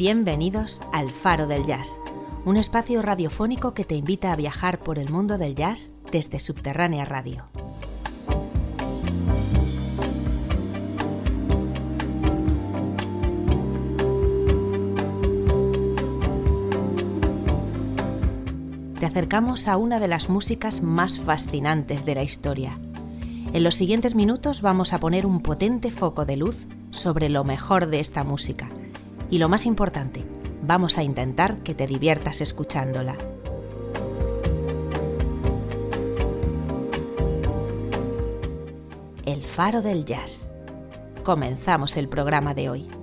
Bienvenidos al Faro del Jazz, un espacio radiofónico que te invita a viajar por el mundo del jazz desde Subterránea Radio. Te acercamos a una de las músicas más fascinantes de la historia. En los siguientes minutos vamos a poner un potente foco de luz sobre lo mejor de esta música. Y lo más importante, vamos a intentar que te diviertas escuchándola. El faro del jazz. Comenzamos el programa de hoy.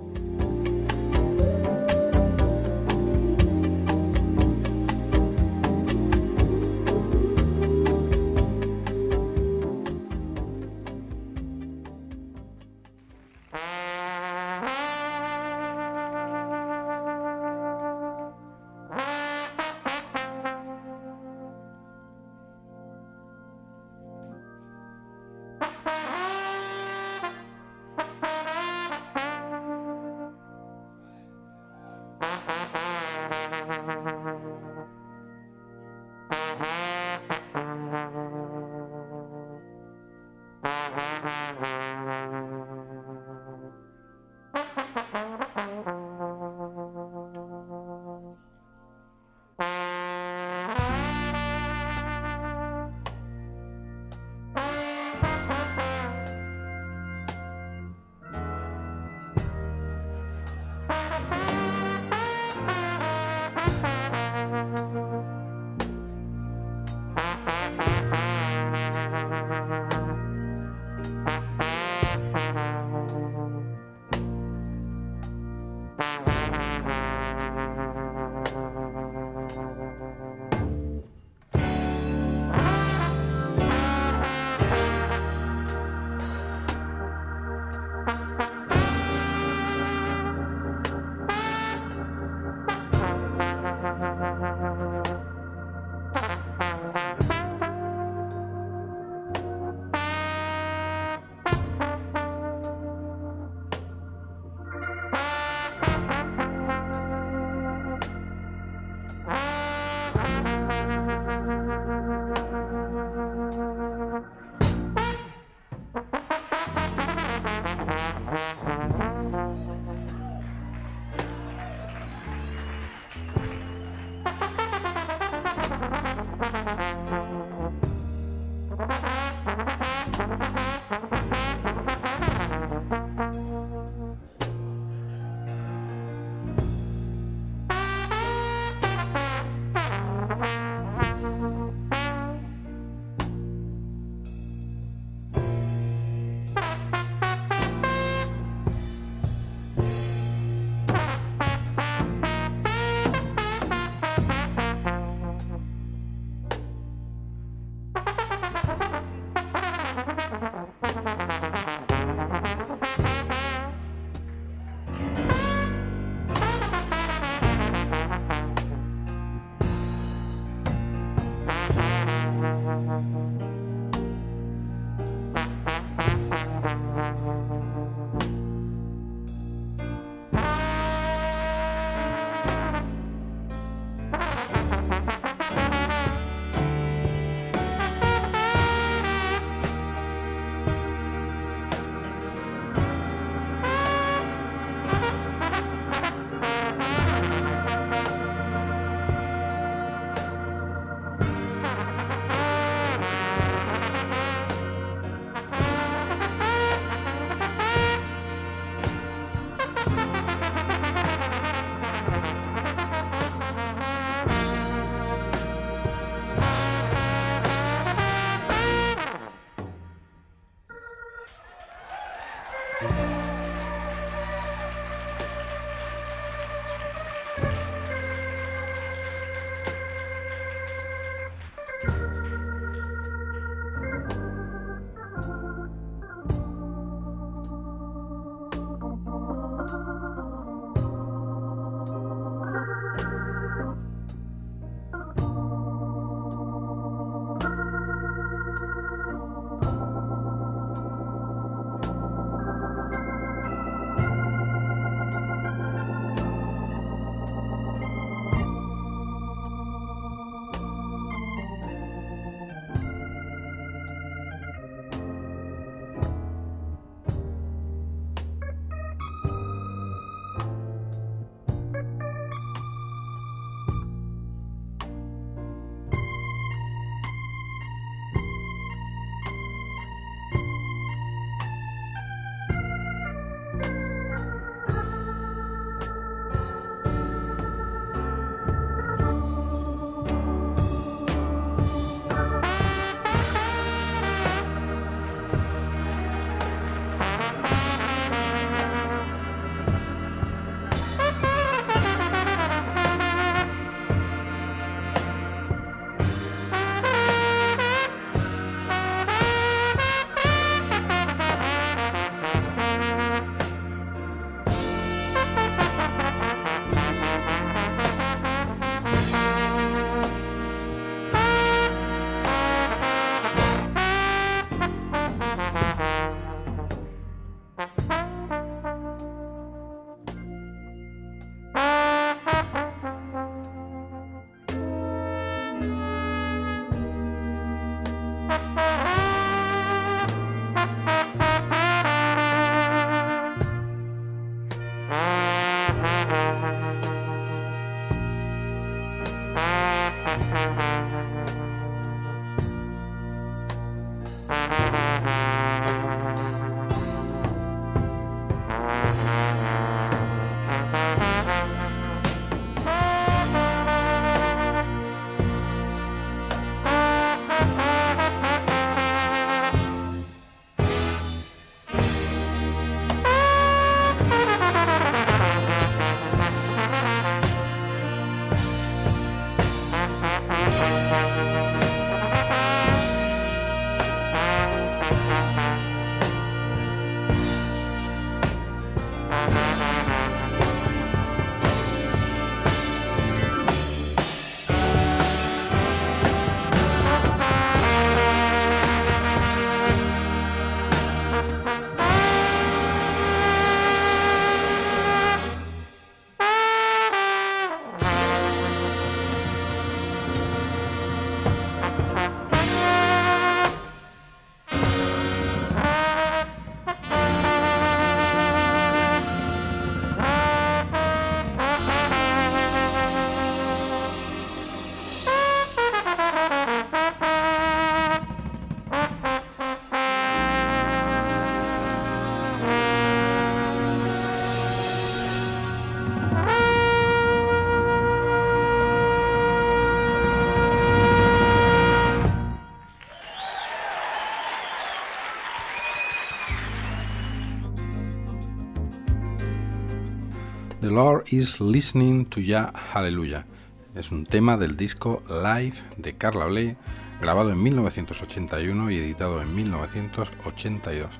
Is Listening to Ya Hallelujah. Es un tema del disco Live de Carla Bley, grabado en 1981 y editado en 1982.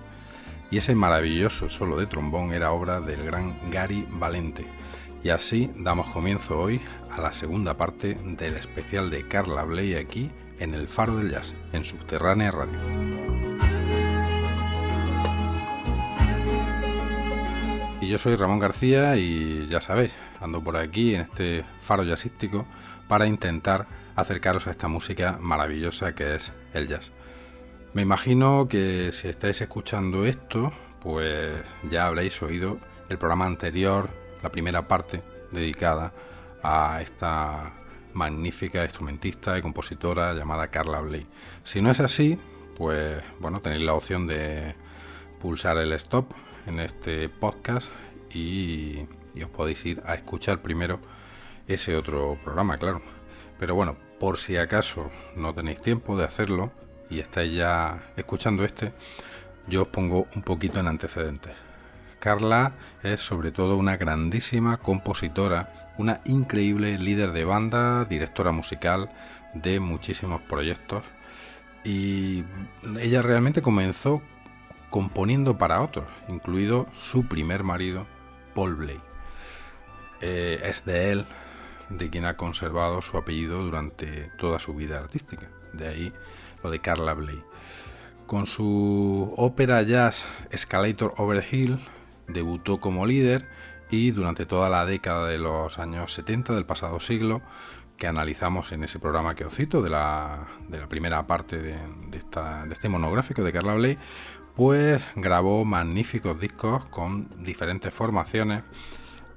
Y ese maravilloso solo de trombón era obra del gran Gary Valente. Y así damos comienzo hoy a la segunda parte del especial de Carla Bley aquí en el Faro del Jazz, en Subterránea Radio. Yo soy Ramón García y ya sabéis, ando por aquí en este faro jazzístico para intentar acercaros a esta música maravillosa que es el jazz. Me imagino que si estáis escuchando esto, pues ya habréis oído el programa anterior, la primera parte dedicada a esta magnífica instrumentista y compositora llamada Carla Bley. Si no es así, pues bueno, tenéis la opción de pulsar el stop en este podcast y, os podéis ir a escuchar primero ese otro programa, claro. Pero bueno, por si acaso no tenéis tiempo de hacerlo y estáis ya escuchando este, yo os pongo un poquito en antecedentes. Carla es sobre todo una grandísima compositora, una increíble líder de banda, directora musical de muchísimos proyectos y ella realmente comenzó componiendo para otros, incluido su primer marido, Paul Bley. Eh, es de él de quien ha conservado su apellido durante toda su vida artística, de ahí lo de Carla Bley. Con su ópera jazz Escalator Over Hill debutó como líder y durante toda la década de los años 70 del pasado siglo, que analizamos en ese programa que os cito, de la, primera parte de, de este monográfico de Carla Bley, pues grabó magníficos discos con diferentes formaciones,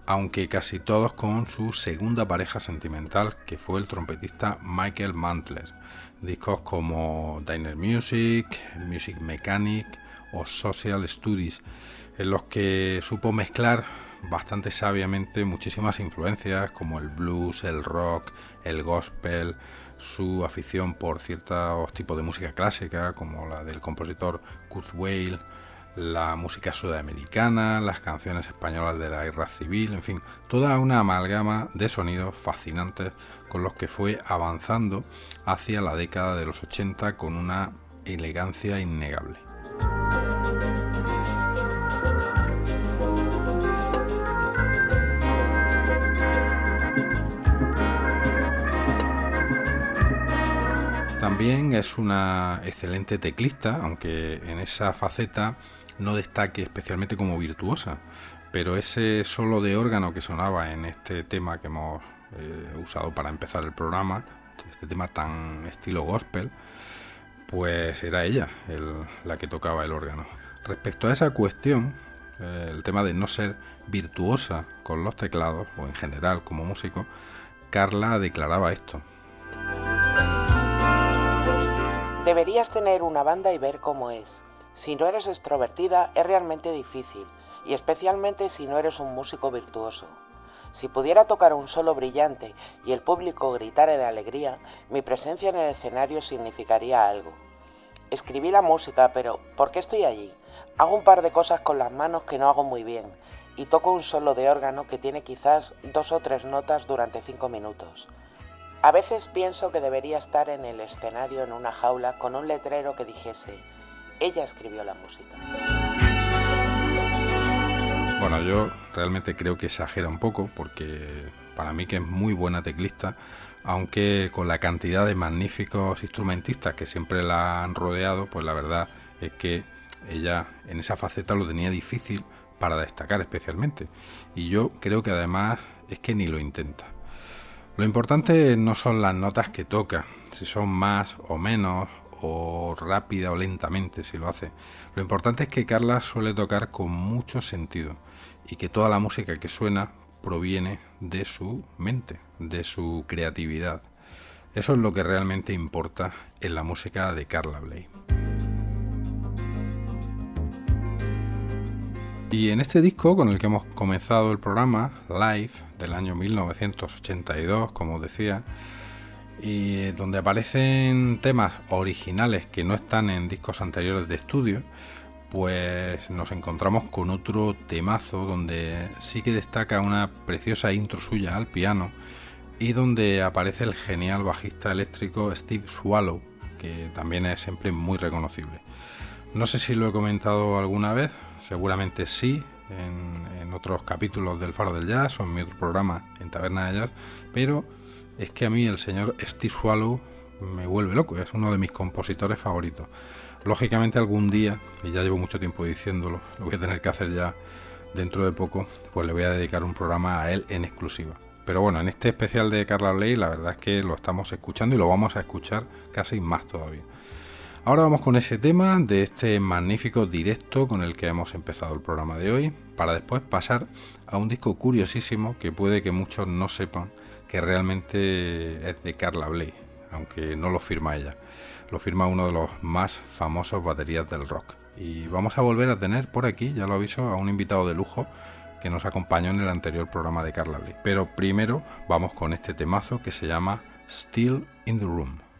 aunque casi todos con su segunda pareja sentimental, que fue el trompetista Michael Mantler. Discos como Diner Music, Music Mechanic o Social Studies, en los que supo mezclar bastante sabiamente muchísimas influencias como el blues, el rock, el gospel, su afición por ciertos tipos de música clásica, como la del compositor Kurt Weill, la música sudamericana, las canciones españolas de la guerra civil, en fin, toda una amalgama de sonidos fascinantes con los que fue avanzando hacia la década de los 80 con una elegancia innegable. También es una excelente teclista, aunque en esa faceta no destaque especialmente como virtuosa. Pero ese solo de órgano que sonaba en este tema que hemos eh, usado para empezar el programa, este tema tan estilo gospel, pues era ella la que tocaba el órgano. Respecto a esa cuestión, eh, el tema de no ser virtuosa con los teclados, o en general como músico, Carla declaraba esto. Deberías tener una banda y ver cómo es. Si no eres extrovertida es realmente difícil, y especialmente si no eres un músico virtuoso. Si pudiera tocar un solo brillante y el público gritara de alegría, mi presencia en el escenario significaría algo. Escribí la música, pero ¿por qué estoy allí? Hago un par de cosas con las manos que no hago muy bien, y toco un solo de órgano que tiene quizás dos o tres notas durante cinco minutos. A veces pienso que debería estar en el escenario en una jaula con un letrero que dijese, ella escribió la música. Bueno, yo realmente creo que exagera un poco porque para mí que es muy buena teclista, aunque con la cantidad de magníficos instrumentistas que siempre la han rodeado, pues la verdad es que ella en esa faceta lo tenía difícil para destacar especialmente. Y yo creo que además es que ni lo intenta. Lo importante no son las notas que toca, si son más o menos, o rápida o lentamente si lo hace. Lo importante es que Carla suele tocar con mucho sentido y que toda la música que suena proviene de su mente, de su creatividad. Eso es lo que realmente importa en la música de Carla Bley. Y en este disco con el que hemos comenzado el programa, Live, del año 1982, como decía, y donde aparecen temas originales que no están en discos anteriores de estudio, pues nos encontramos con otro temazo donde sí que destaca una preciosa intro suya al piano y donde aparece el genial bajista eléctrico Steve Swallow, que también es siempre muy reconocible. No sé si lo he comentado alguna vez, seguramente sí, en, otros capítulos del Faro del Jazz o en mi otro programa en Taberna de Jazz, pero es que a mí el señor Steve Swallow me vuelve loco, es uno de mis compositores favoritos. Lógicamente algún día, y ya llevo mucho tiempo diciéndolo, lo voy a tener que hacer ya dentro de poco, pues le voy a dedicar un programa a él en exclusiva. Pero bueno, en este especial de Carla Bley la verdad es que lo estamos escuchando y lo vamos a escuchar casi más todavía. Ahora vamos con ese tema de este magnífico directo con el que hemos empezado el programa de hoy, para después pasar a un disco curiosísimo que puede que muchos no sepan que realmente es de Carla Bley, aunque no lo firma ella. Lo firma uno de los más famosos baterías del rock. Y vamos a volver a tener por aquí, ya lo aviso, a un invitado de lujo que nos acompañó en el anterior programa de Carla Bley. Pero primero vamos con este temazo que se llama Still in the Room.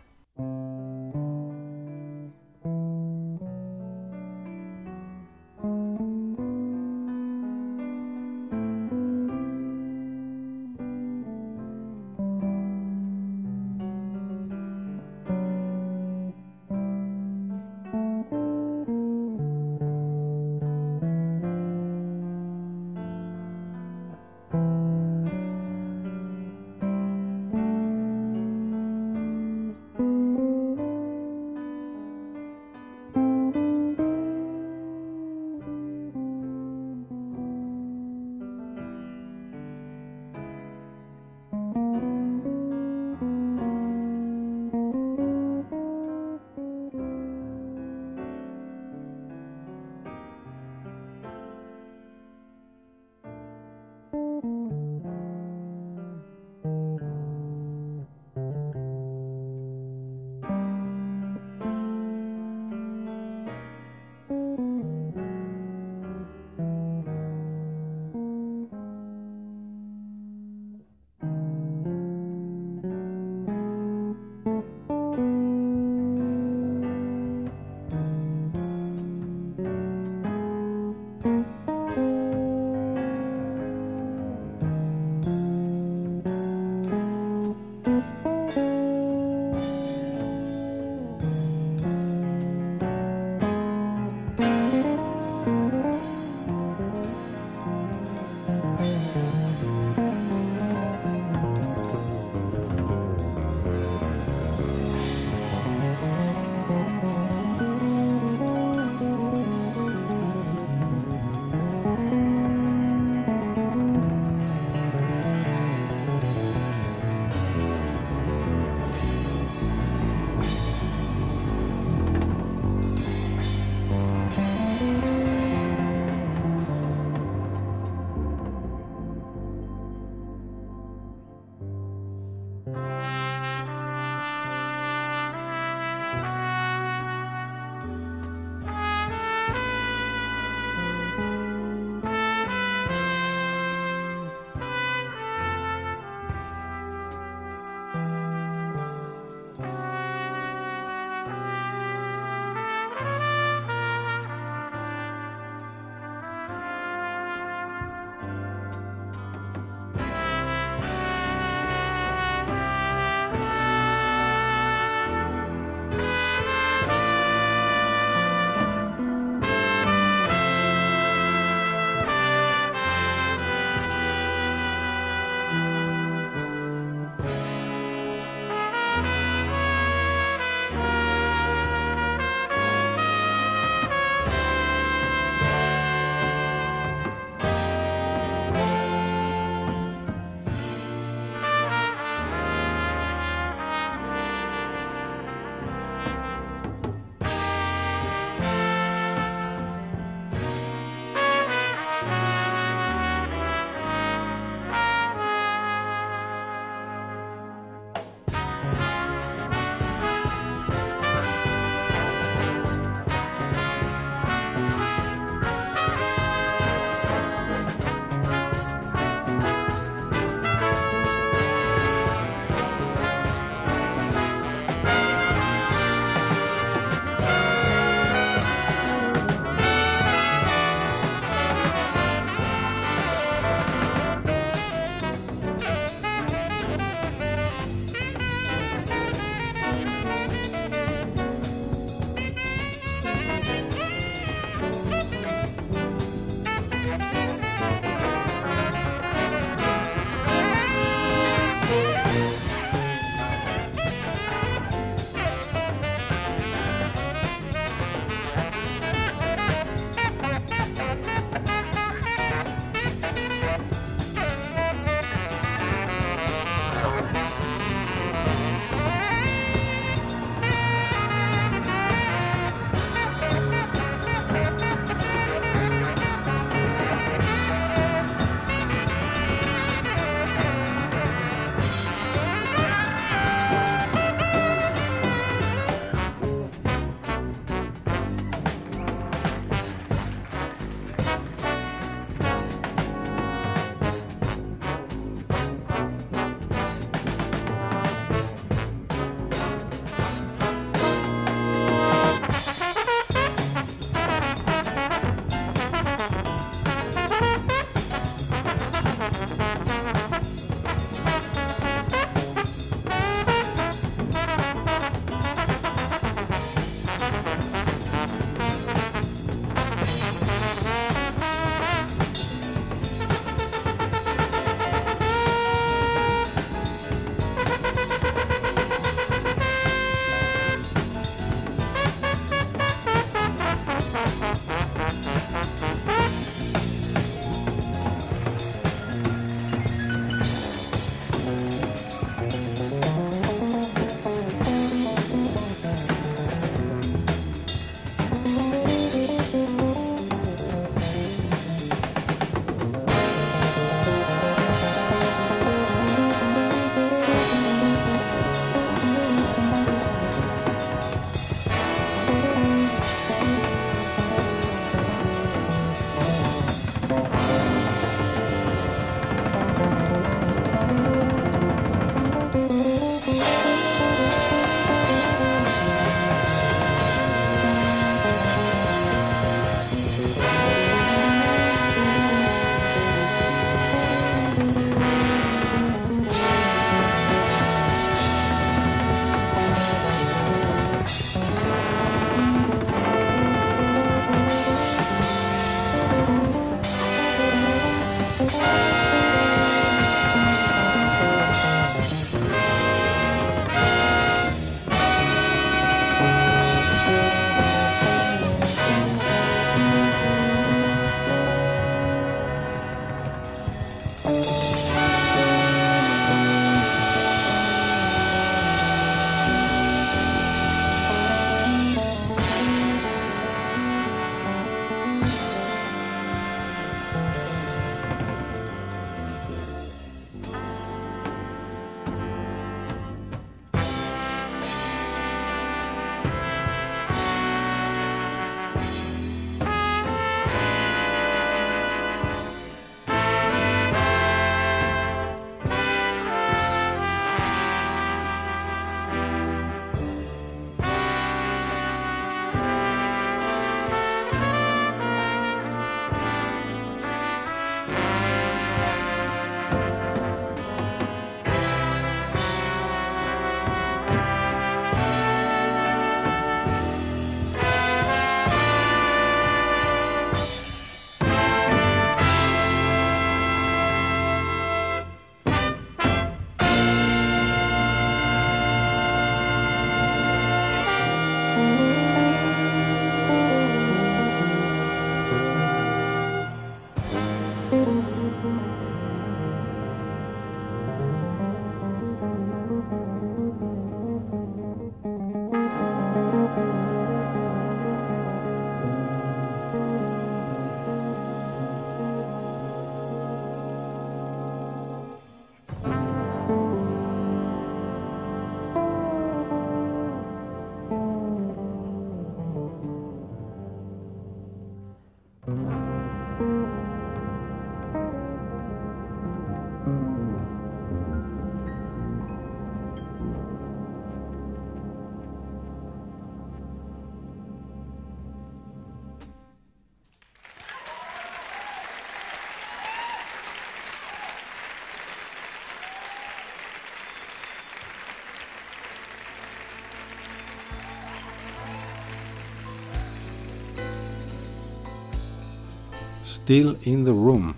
Still in the Room.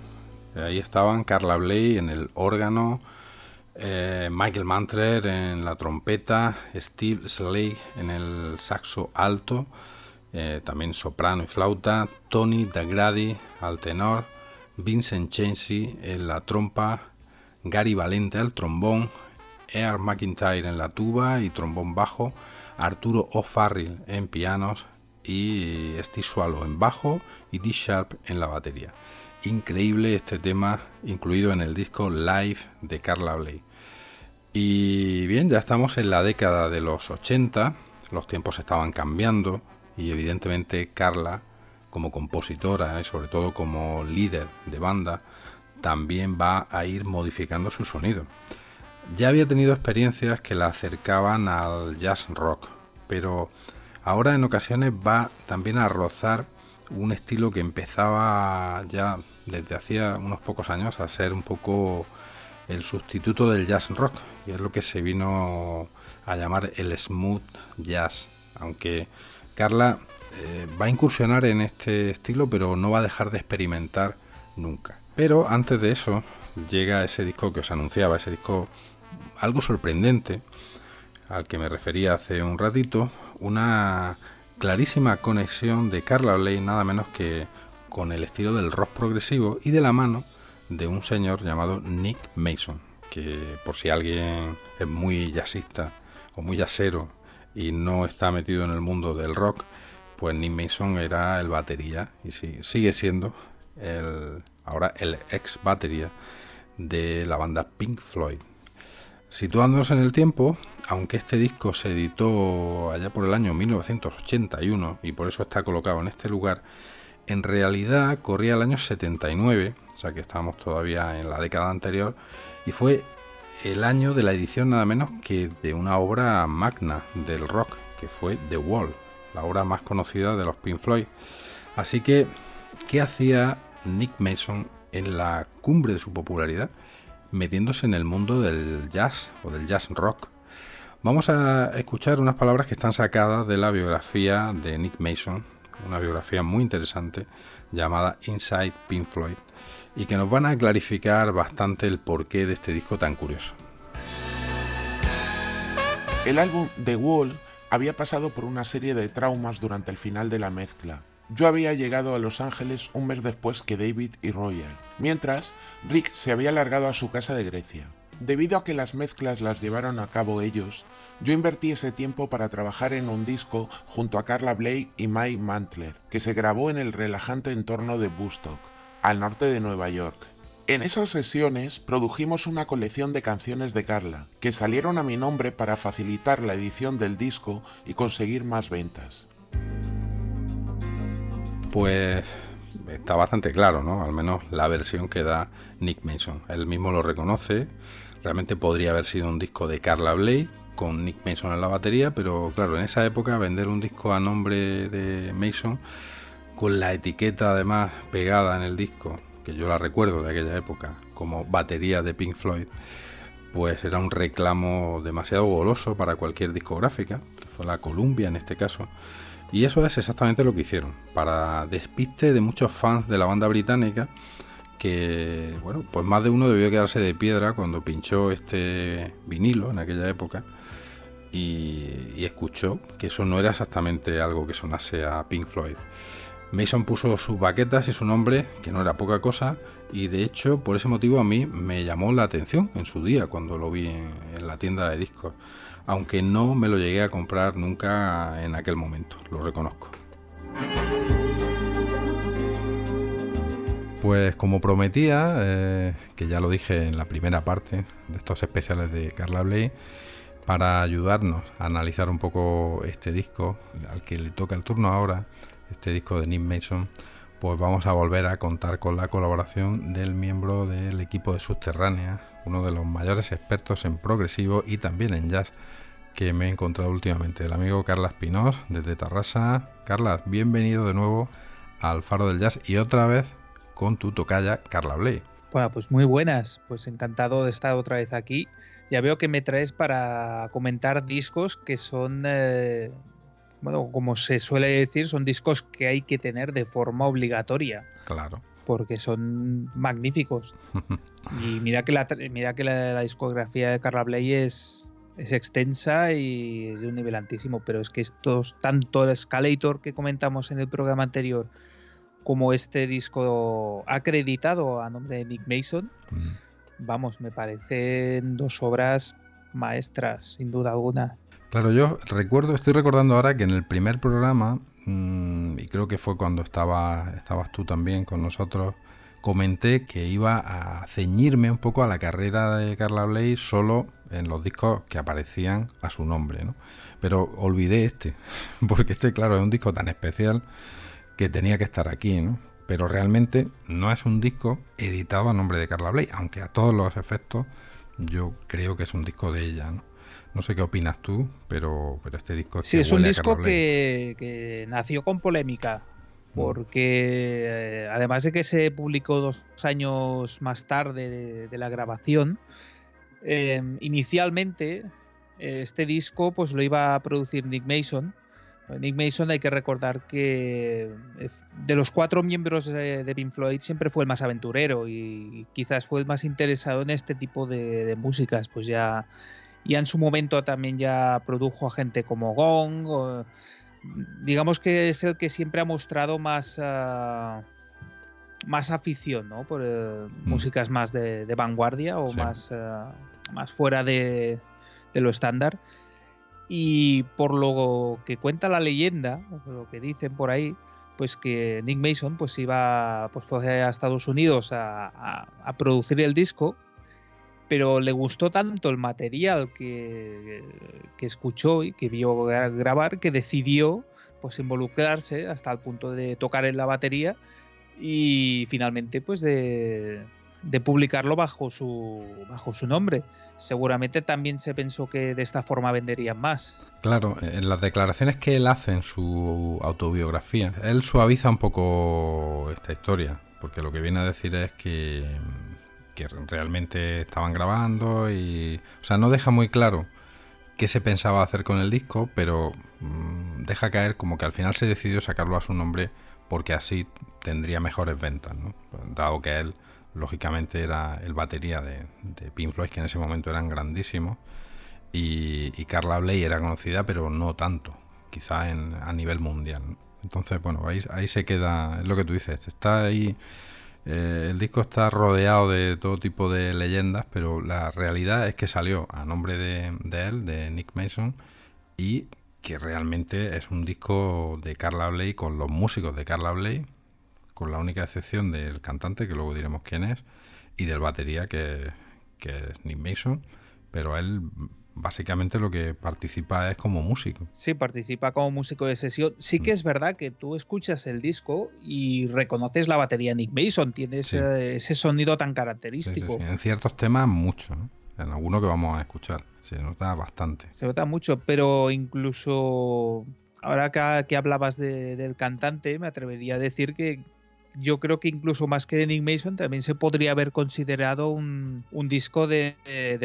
Ahí estaban Carla Bley en el órgano, eh, Michael Mantler en la trompeta, Steve Slade en el saxo alto, eh, también soprano y flauta, Tony Dagradi al tenor, Vincent Chansey en la trompa, Gary Valente al trombón, Air McIntyre en la tuba y trombón bajo, Arturo O'Farrill en pianos y Steve Swallow en bajo y D Sharp en la batería. Increíble este tema incluido en el disco Live de Carla Bley. Y bien, ya estamos en la década de los 80, los tiempos estaban cambiando y evidentemente Carla como compositora y sobre todo como líder de banda también va a ir modificando su sonido. Ya había tenido experiencias que la acercaban al jazz rock, pero ahora en ocasiones va también a rozar un estilo que empezaba ya desde hacía unos pocos años a ser un poco el sustituto del jazz rock, y es lo que se vino a llamar el smooth jazz, aunque Carla eh, va a incursionar en este estilo, pero no va a dejar de experimentar nunca. Pero antes de eso llega ese disco que os anunciaba, ese disco algo sorprendente, al que me refería hace un ratito, una clarísima conexión de Carla Bley nada menos que con el estilo del rock progresivo y de la mano de un señor llamado Nick Mason, que por si alguien es muy jazzista o muy jazzero y no está metido en el mundo del rock, pues Nick Mason era el batería y sigue siendo el, ahora el ex batería de la banda Pink Floyd. Situándonos en el tiempo, aunque este disco se editó allá por el año 1981 y por eso está colocado en este lugar, en realidad corría el año 79, o sea que estábamos todavía en la década anterior, y fue el año de la edición nada menos que de una obra magna del rock, que fue The Wall, la obra más conocida de los Pink Floyd. Así que, ¿qué hacía Nick Mason en la cumbre de su popularidad? Metiéndose en el mundo del jazz o del jazz rock. Vamos a escuchar unas palabras que están sacadas de la biografía de Nick Mason, una biografía muy interesante llamada Inside Pink Floyd, y que nos van a clarificar bastante el porqué de este disco tan curioso. El álbum The Wall había pasado por una serie de traumas durante el final de la mezcla. Yo había llegado a Los Ángeles un mes después que David y Roger, mientras Rick se había largado a su casa de Grecia. Debido a que las mezclas las llevaron a cabo ellos, yo invertí ese tiempo para trabajar en un disco junto a Carla Blake y Mike Mantler, que se grabó en el relajante entorno de Bustock, al norte de Nueva York. En esas sesiones produjimos una colección de canciones de Carla, que salieron a mi nombre para facilitar la edición del disco y conseguir más ventas. Pues está bastante claro, ¿no? Al menos la versión que da Nick Mason. Él mismo lo reconoce. Realmente podría haber sido un disco de Carla Blake con Nick Mason en la batería, pero claro, en esa época vender un disco a nombre de Mason con la etiqueta además pegada en el disco, que yo la recuerdo de aquella época como batería de Pink Floyd, pues era un reclamo demasiado goloso para cualquier discográfica, que fue la Columbia en este caso. Y eso es exactamente lo que hicieron, para despiste de muchos fans de la banda británica, que, bueno, pues más de uno debió quedarse de piedra cuando pinchó este vinilo en aquella época y, escuchó que eso no era exactamente algo que sonase a Pink Floyd. Mason puso sus baquetas y su nombre, que no era poca cosa, y de hecho por ese motivo a mí me llamó la atención en su día cuando lo vi en, la tienda de discos, aunque no me lo llegué a comprar nunca en aquel momento, lo reconozco. Pues como prometía, eh, que ya lo dije en la primera parte de estos especiales de Carla Bley, para ayudarnos a analizar un poco este disco al que le toca el turno ahora, este disco de Nick Mason, pues vamos a volver a contar con la colaboración del miembro del equipo de Subterránea, uno de los mayores expertos en progresivo y también en jazz que me he encontrado últimamente, el amigo Carlas Pinós desde Tarrasa. Carlas, bienvenido de nuevo al Faro del Jazz y otra vez con tu tocaya Carla Bley. Bueno, pues muy buenas, pues encantado de estar otra vez aquí. Ya veo que me traes para comentar discos que son eh, bueno, como se suele decir, son discos que hay que tener de forma obligatoria. Claro. porque son magníficos. y mira que la, mira que la, discografía de Carla Bley es, es extensa y es de un nivel altísimo, pero es que estos, tanto el Escalator que comentamos en el programa anterior, como este disco acreditado a nombre de Nick Mason, vamos, me parecen dos obras maestras, sin duda alguna. Claro, yo recuerdo, estoy recordando ahora que en el primer programa, mm, y creo que fue cuando estaba, estabas tú también con nosotros, comenté que iba a ceñirme un poco a la carrera de Carla Bley solo en los discos que aparecían a su nombre, ¿no? Pero olvidé este, porque este, claro, es un disco tan especial que tenía que estar aquí, ¿no? Pero realmente no es un disco editado a nombre de Carla Bley, aunque a todos los efectos yo creo que es un disco de ella, ¿no? No sé qué opinas tú, pero, pero este disco... Sí, es un disco que, nació con polémica, mm. porque eh, además de que se publicó dos años más tarde de, la grabación, em, inicialmente este disco pues lo iba a producir Nick Mason. Nick Mason hay que recordar que de los cuatro miembros de, Pink Floyd siempre fue el más aventurero y quizás fue el más interesado en este tipo de, de músicas, pues ya y en su momento también ya produjo a gente como Gong. digamos que es el que siempre ha mostrado más, ah, más afición ¿no? por mm. músicas más de, vanguardia o más, ah, más fuera de, lo estándar. Y por lo que cuenta la leyenda, lo que dicen por ahí, pues que Nick Mason pues iba pues, a Estados Unidos a, a producir el disco pero le gustó tanto el material que, que escuchó y que vio grabar que decidió pues involucrarse hasta el punto de tocar en la batería y finalmente pues de, de publicarlo bajo su, bajo su nombre. Seguramente también se pensó que de esta forma venderían más. Claro, en las declaraciones que él hace en su autobiografía, él suaviza un poco esta historia, porque lo que viene a decir es que que realmente estaban grabando y... O sea, no deja muy claro qué se pensaba hacer con el disco, pero mm, deja caer como que al final se decidió sacarlo a su nombre porque así tendría mejores ventas, ¿no? Dado que él, lógicamente, era el batería de, de Pink Floyd, que en ese momento eran grandísimos, y, Carla Bley era conocida, pero no tanto, quizá en, a nivel mundial. Entonces, bueno, ahí, ahí se queda, es lo que tú dices, está ahí eh, el disco está rodeado de todo tipo de leyendas, pero la realidad es que salió a nombre de, él, de Nick Mason, y que realmente es un disco de Carla Bley con los músicos de Carla Bley, con la única excepción del cantante, que luego diremos quién es, y del batería, que, que es Nick Mason, pero él básicamente lo que participa es como músico. Sí, participa como músico de sesión. Sí que mm. es verdad que tú escuchas el disco y reconoces la batería Nick Mason, tiene ese, sonido tan característico. en ciertos temas mucho, en alguno que vamos a escuchar, se nota bastante. Se nota mucho, pero incluso ahora que, hablabas del cantante, me atrevería a decir que yo creo que incluso más que de Nick Mason también se podría haber considerado un, disco de,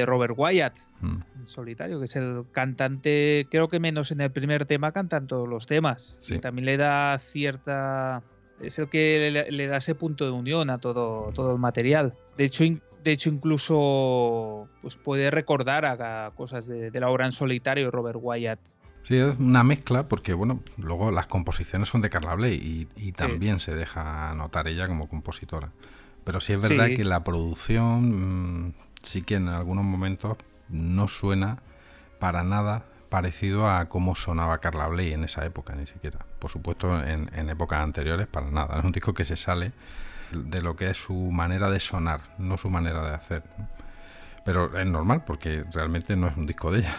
Robert Wyatt, hmm. solitario, que es el cantante, creo que menos en el primer tema cantan todos los temas. también le da cierta... Es el que le, da ese punto de unión a todo, todo el material. De hecho, de hecho incluso pues puede recordar a, cosas de, de la obra en solitario Robert Wyatt. Sí, es una mezcla porque, bueno, luego las composiciones son de Carla Bley y, también se deja notar ella como compositora. Pero sí es verdad que la producción mm, sí que en algunos momentos no suena para nada parecido a cómo sonaba Carla Bley en esa época, ni siquiera. Por supuesto, en, épocas anteriores, para nada. Es un disco que se sale de lo que es su manera de sonar, no su manera de hacer. Pero es normal porque realmente no es un disco de ella.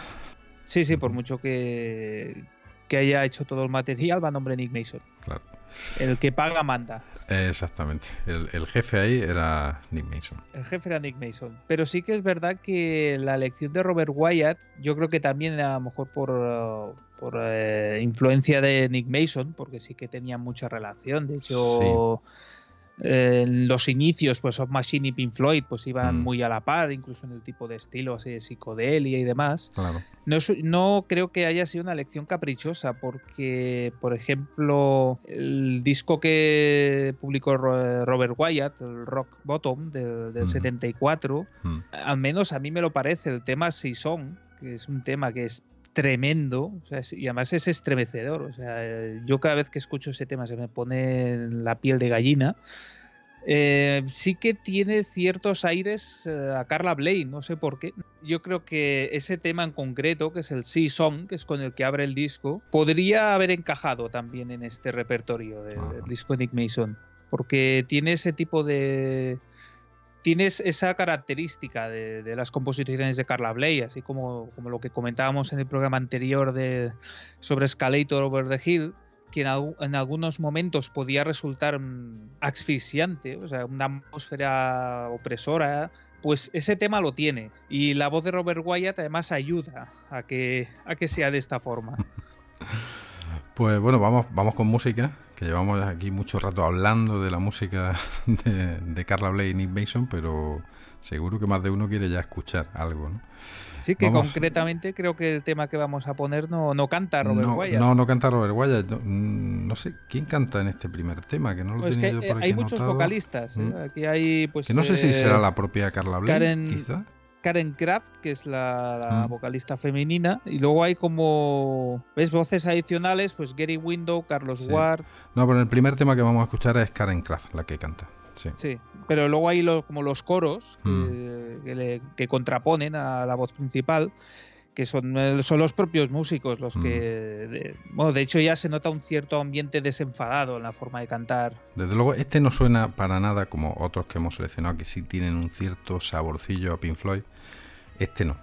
Sí, sí, por mucho que, que haya hecho todo el material, va a nombre Nick Mason. Claro. El que paga manda. Exactamente. El, jefe ahí era Nick Mason. El jefe era Nick Mason. Pero sí que es verdad que la elección de Robert Wyatt, yo creo que también a lo mejor por, por eh, influencia de Nick Mason, porque sí que tenía mucha relación. De hecho, en los inicios, pues Of Machine y Pink Floyd, pues iban mm. muy a la par, incluso en el tipo de estilo así de psicodelia y demás. No, no creo que haya sido una elección caprichosa, porque, por ejemplo, el disco que publicó Robert Wyatt, el Rock Bottom del, 74, mm. al menos a mí me lo parece, el tema Season, que es un tema que es tremendo y además es estremecedor. O sea, yo cada vez que escucho ese tema se me pone la piel de gallina. Eh, sí que tiene ciertos aires eh, a Carla Bley, no sé por qué. Yo creo que ese tema en concreto, que es el Sea Song, que es con el que abre el disco, podría haber encajado también en este repertorio del, disco de Nick Mason, porque tiene ese tipo de, tienes esa característica de, las composiciones de Carla Bley, así como, como, lo que comentábamos en el programa anterior de, sobre Escalator Over the Hill, que en, algunos momentos podía resultar mm, asfixiante, o sea, una atmósfera opresora, pues ese tema lo tiene. Y la voz de Robert Wyatt además ayuda a que, a que sea de esta forma. Pues bueno, vamos, vamos con música, que llevamos aquí mucho rato hablando de la música de, Carla Bley y Nick Mason, pero seguro que más de uno quiere ya escuchar algo, ¿no? Sí, que concretamente creo que el tema que vamos a poner no, no canta Robert no, Wyatt. No, no canta Robert Wyatt. Mm, no, sé quién canta en este primer tema, que no lo pues tenía yo por aquí Hay muchos vocalistas. ¿eh? Mm. Aquí hay, pues, que no sé si eh, será la propia Carla Bley, quizá. Karen Kraft, que es la, mm. vocalista femenina, y luego hay como, ¿ves? Voces adicionales, pues Gary Window, Carlos Ward. No, pero el primer tema que vamos a escuchar es Karen Kraft, la que canta. Sí. sí pero luego hay como los coros que, mm. contraponen a la voz principal que son, eh, son los propios músicos los que... Mm. bueno, de hecho ya se nota un cierto ambiente desenfadado en la forma de cantar. Desde luego, este no suena para nada como otros que hemos seleccionado, que sí tienen un cierto saborcillo a Pink Floyd. Este no.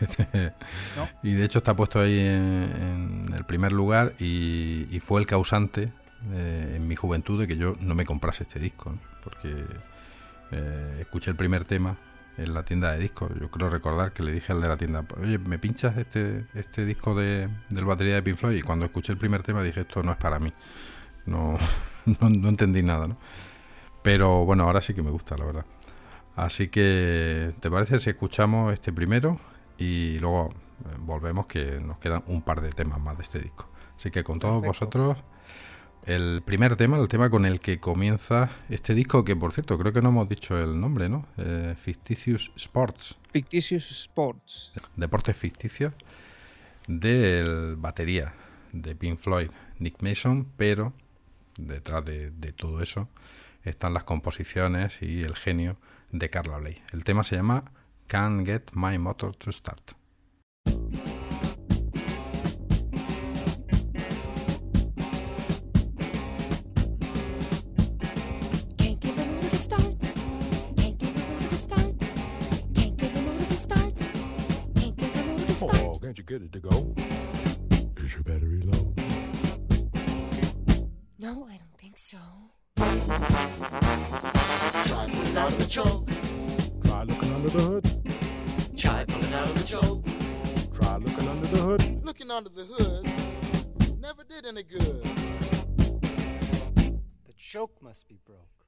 Y de hecho está puesto ahí en, el primer lugar y, fue el causante eh, en mi juventud de que yo no me comprase este disco, porque eh, escuché el primer tema en la tienda de discos. Yo creo recordar que le dije al de la tienda, oye, ¿me pinchas este, este disco de, del batería de Pink Floyd? Y cuando escuché el primer tema dije, esto no es para mí. No, no, entendí nada, ¿no? Pero bueno, ahora sí que me gusta, la verdad. Así que, ¿te parece si escuchamos este primero? Y luego eh, volvemos que nos quedan un par de temas más de este disco. Así que con todos vosotros el primer tema, el tema con el que comienza este disco, que por cierto, creo que no hemos dicho el nombre, ¿no? Eh, Fictitious Sports. Fictitious Sports. Deportes ficticios del batería de Pink Floyd, Nick Mason, pero detrás de, de todo eso están las composiciones y el genio de Carla Bley. El tema se llama Can't Get My Motor to Start. Get it to go. Is your battery low? No, I don't think so. Try pulling out of the choke. Try looking under the hood. Try pulling out of the choke. Try looking under the hood. Looking under the hood never did any good. The choke must be broke.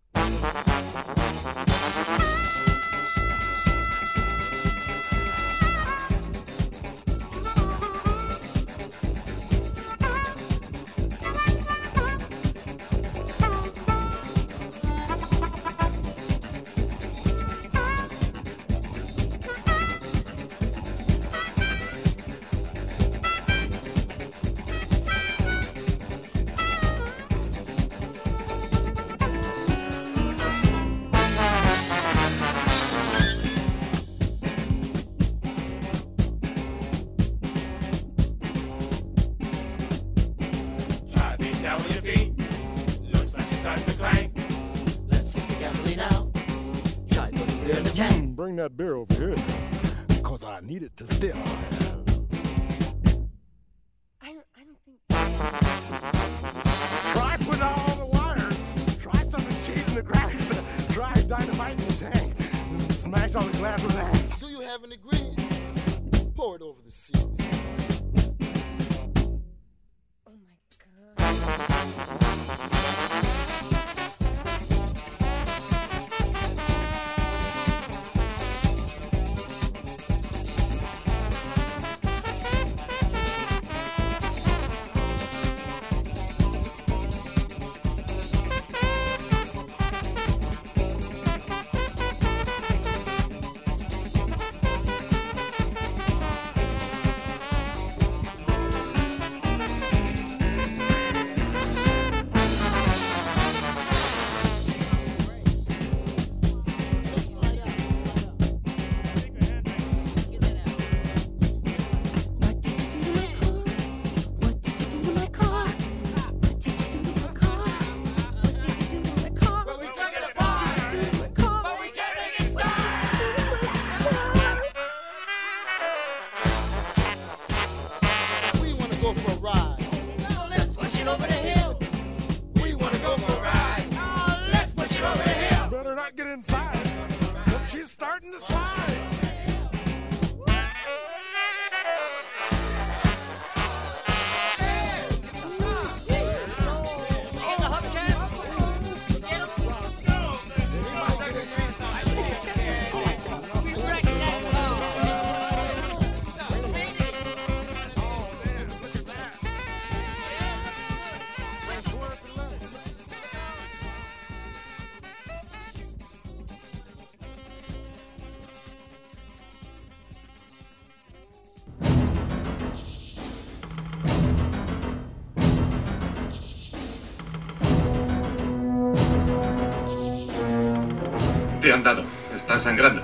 Le han dado? Está sangrando.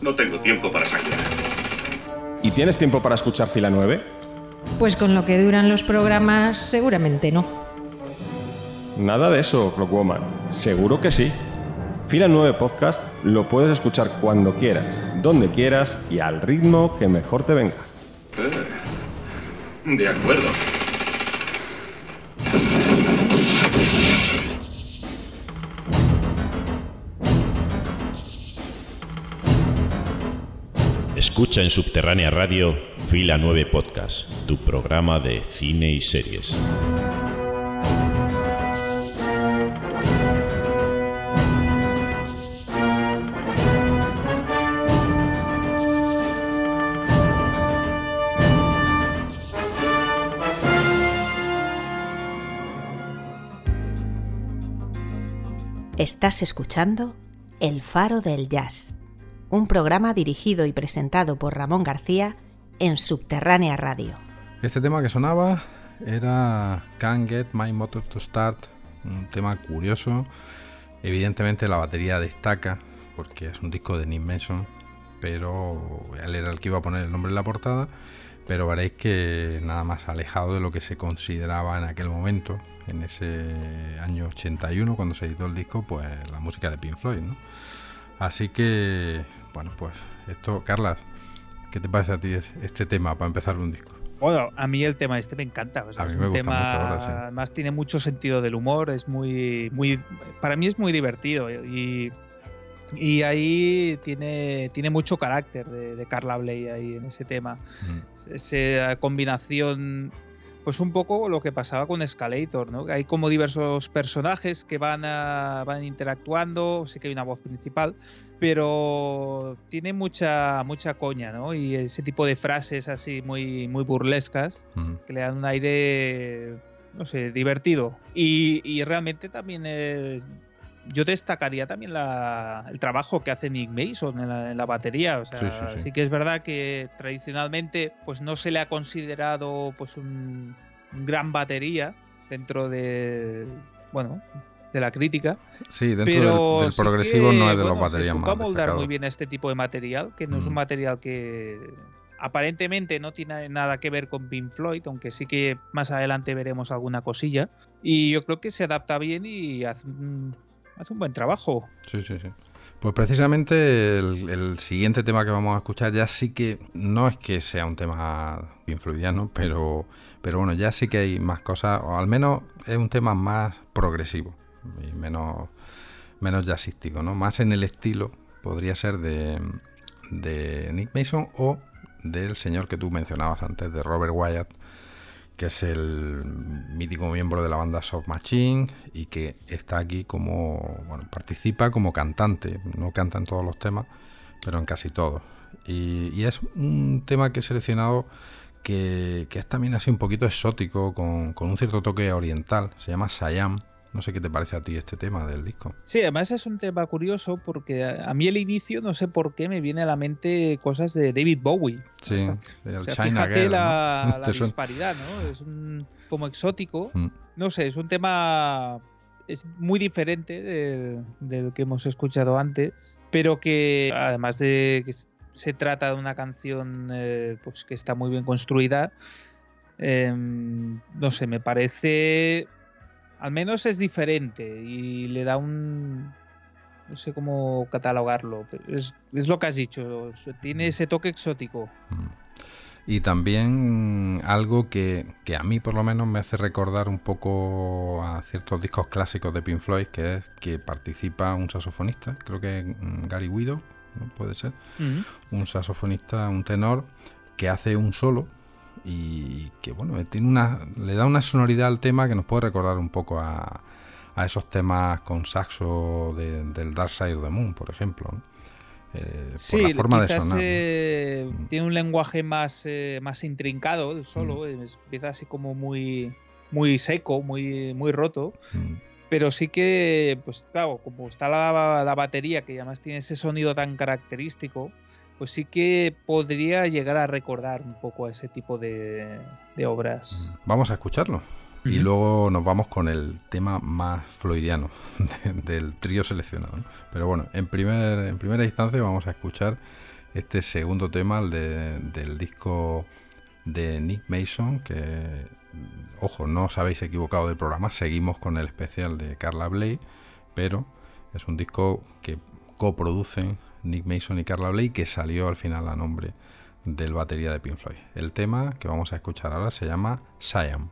No tengo tiempo para sangrar. ¿Y tienes tiempo para escuchar fila 9? Pues con lo que duran los programas, seguramente no. Nada de eso, Clockwoman. Seguro que sí. Fila 9 Podcast lo puedes escuchar cuando quieras, donde quieras y al ritmo que mejor te venga. Eh, de acuerdo. Escucha en Subterránea Radio Fila 9 Podcast, tu programa de cine y series. Estás escuchando El Faro del Jazz, un programa dirigido y presentado por Ramón García en Subterránea Radio. Este tema que sonaba era Can't Get My Motor to Start, un tema curioso. Evidentemente la batería destaca porque es un disco de Nick Mason, pero él era el que iba a poner el nombre en la portada, pero veréis que nada más alejado de lo que se consideraba en aquel momento, en ese año 81 cuando se editó el disco, pues la música de Pink Floyd, ¿no? Así que, bueno, pues esto, Carlas, ¿qué te parece a ti este tema para empezar un disco? Bueno, a mí el tema este me encanta. a mí me gusta tema, mucho ahora, sí. Además tiene mucho sentido del humor, es muy, muy, para mí es muy divertido y, y ahí tiene, tiene mucho carácter de, de Carla Bley ahí en ese tema. Mm. Esa combinación pues un poco lo que pasaba con Escalator, ¿no? Hay como diversos personajes que van, a, van interactuando, sí que hay una voz principal, pero tiene mucha mucha coña, ¿no? Y ese tipo de frases así muy muy burlescas que le dan un aire, no sé, divertido. Y, y realmente también es yo destacaría también la- el trabajo que hace Nick Mason en la, en la batería. O sea, Sí, sí, sí. que es verdad que tradicionalmente pues no se le ha considerado pues un, un gran batería dentro de bueno de la crítica. Sí, dentro pero del, del sí progresivo que, no es de bueno, los baterías se más amoldar destacados. muy bien a este tipo de material, que no es un Mm. material que aparentemente no tiene nada que ver con Pink Floyd, aunque sí que más adelante veremos alguna cosilla. Y yo creo que se adapta bien y hace un, hace un buen trabajo. Sí, sí, sí. Pues precisamente el, siguiente tema que vamos a escuchar ya sí que no es que sea un tema influidiano, pero, pero bueno, ya sí que hay más cosas, o al menos es un tema más progresivo y menos, menos jazzístico, ¿no? Más en el estilo, podría ser de, de Nick Mason o del señor que tú mencionabas antes, de Robert Wyatt, que es el mítico miembro de la banda Soft Machine y que está aquí como, bueno, participa como cantante, no canta en todos los temas, pero en casi todos. Y, y es un tema que he seleccionado que, que es también así un poquito exótico, con, con un cierto toque oriental, se llama Siam. No sé qué te parece a ti este tema del disco. Sí, además es un tema curioso porque a, mí el inicio no sé por qué me viene a la mente cosas de David Bowie. Sí, el O sea, China fíjate Girl, ¿no? la, la disparidad, ¿no? Es un como exótico. Mm. No sé, es un tema es muy diferente de- del que hemos escuchado antes, pero que además de que se trata de una canción eh, pues que está muy bien construida, em, no sé, me parece al menos es diferente y le da un no sé cómo catalogarlo, pero es, es lo que has dicho, tiene ese toque exótico. Y también algo que, que a mí por lo menos me hace recordar un poco a ciertos discos clásicos de Pink Floyd, que es que participa un saxofonista, creo que mm, Gary Widow, ¿no? puede ser, un saxofonista, un tenor, que hace un solo y que bueno, tiene una, le da una sonoridad al tema que nos puede recordar un poco a, a esos temas con saxo de- del Dark Side of the Moon, por ejemplo. ¿no? Eh, por Sí, la forma de sonar. eh, Mm. tiene un lenguaje más, eh, más intrincado el solo, es- empieza así como muy, muy seco, muy, muy roto. Mm. Pero sí que, pues claro, como está la, la batería, que además tiene ese sonido tan característico, pues sí que podría llegar a recordar un poco a ese tipo de, de obras. Vamos a escucharlo. Y luego nos vamos con el tema más floidiano del trío seleccionado. Pero bueno, en, primer, en primera instancia vamos a escuchar este segundo tema del disco de Nick Mason, que, ojo, no os habéis equivocado del programa, seguimos con el especial de Carla Bley, pero es un disco que coproducen Nick Mason y Carla Bley, que salió al final a nombre del batería de Pink Floyd. El tema que vamos a escuchar ahora se llama Siam.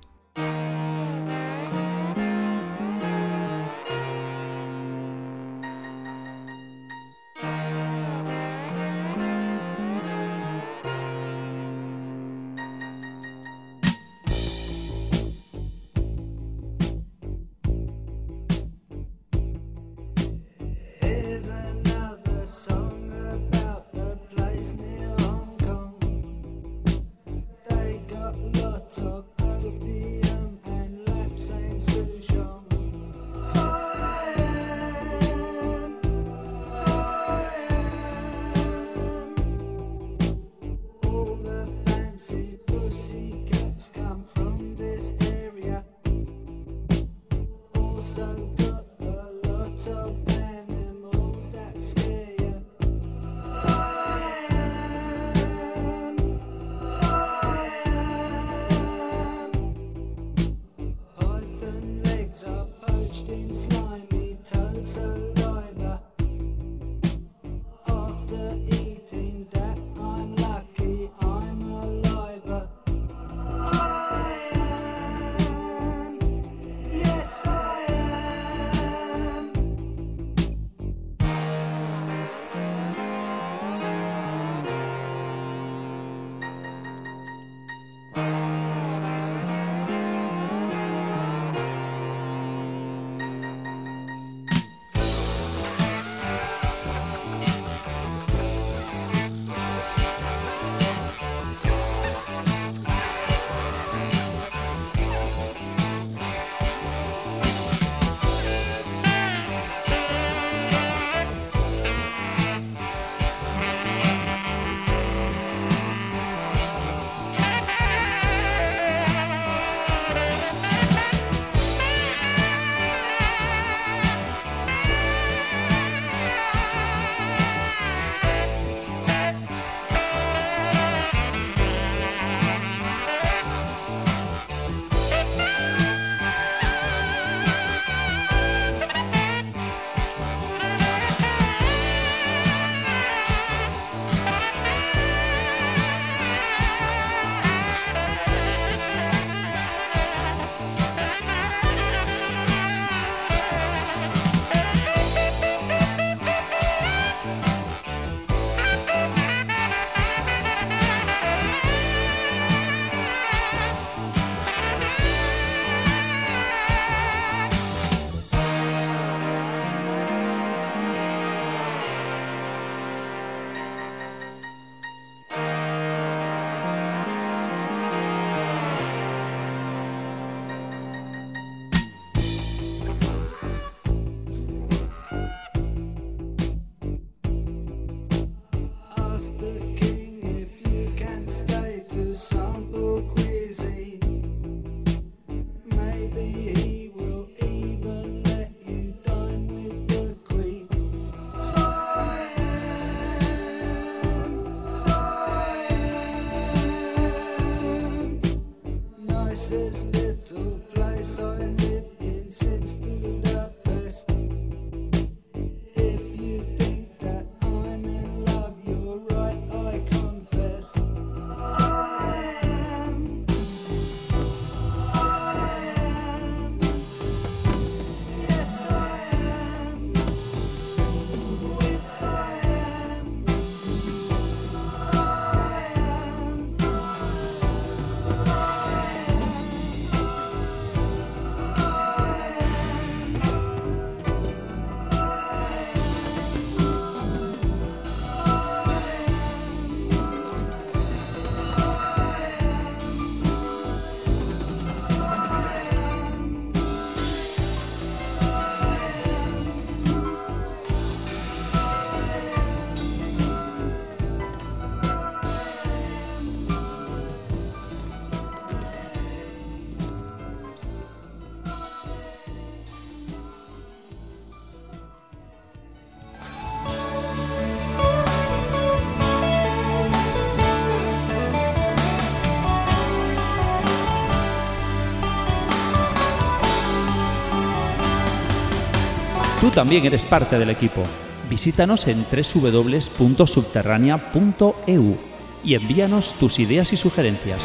También eres parte del equipo. Visítanos en www.subterránea.eu y envíanos tus ideas y sugerencias.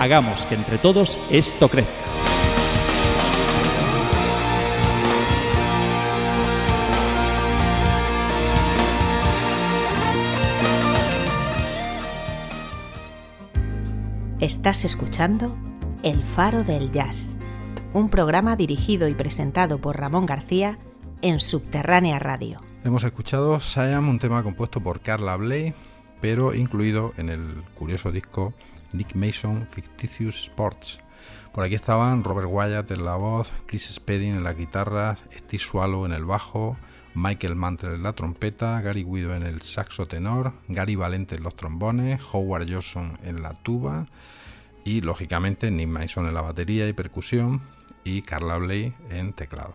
Hagamos que entre todos esto crezca. Estás escuchando El Faro del Jazz, un programa dirigido y presentado por Ramón García en Subterránea Radio. Hemos escuchado Siam, un tema compuesto por Carla Bley, pero incluido en el curioso disco Nick Mason Fictitious Sports. Por aquí estaban Robert Wyatt en la voz, Chris Spedding en la guitarra, Steve Swallow en el bajo, Michael Mantle en la trompeta, Gary Guido en el saxo tenor, Gary Valente en los trombones, Howard Johnson en la tuba y lógicamente Nick Mason en la batería y percusión y Carla Bley en teclado.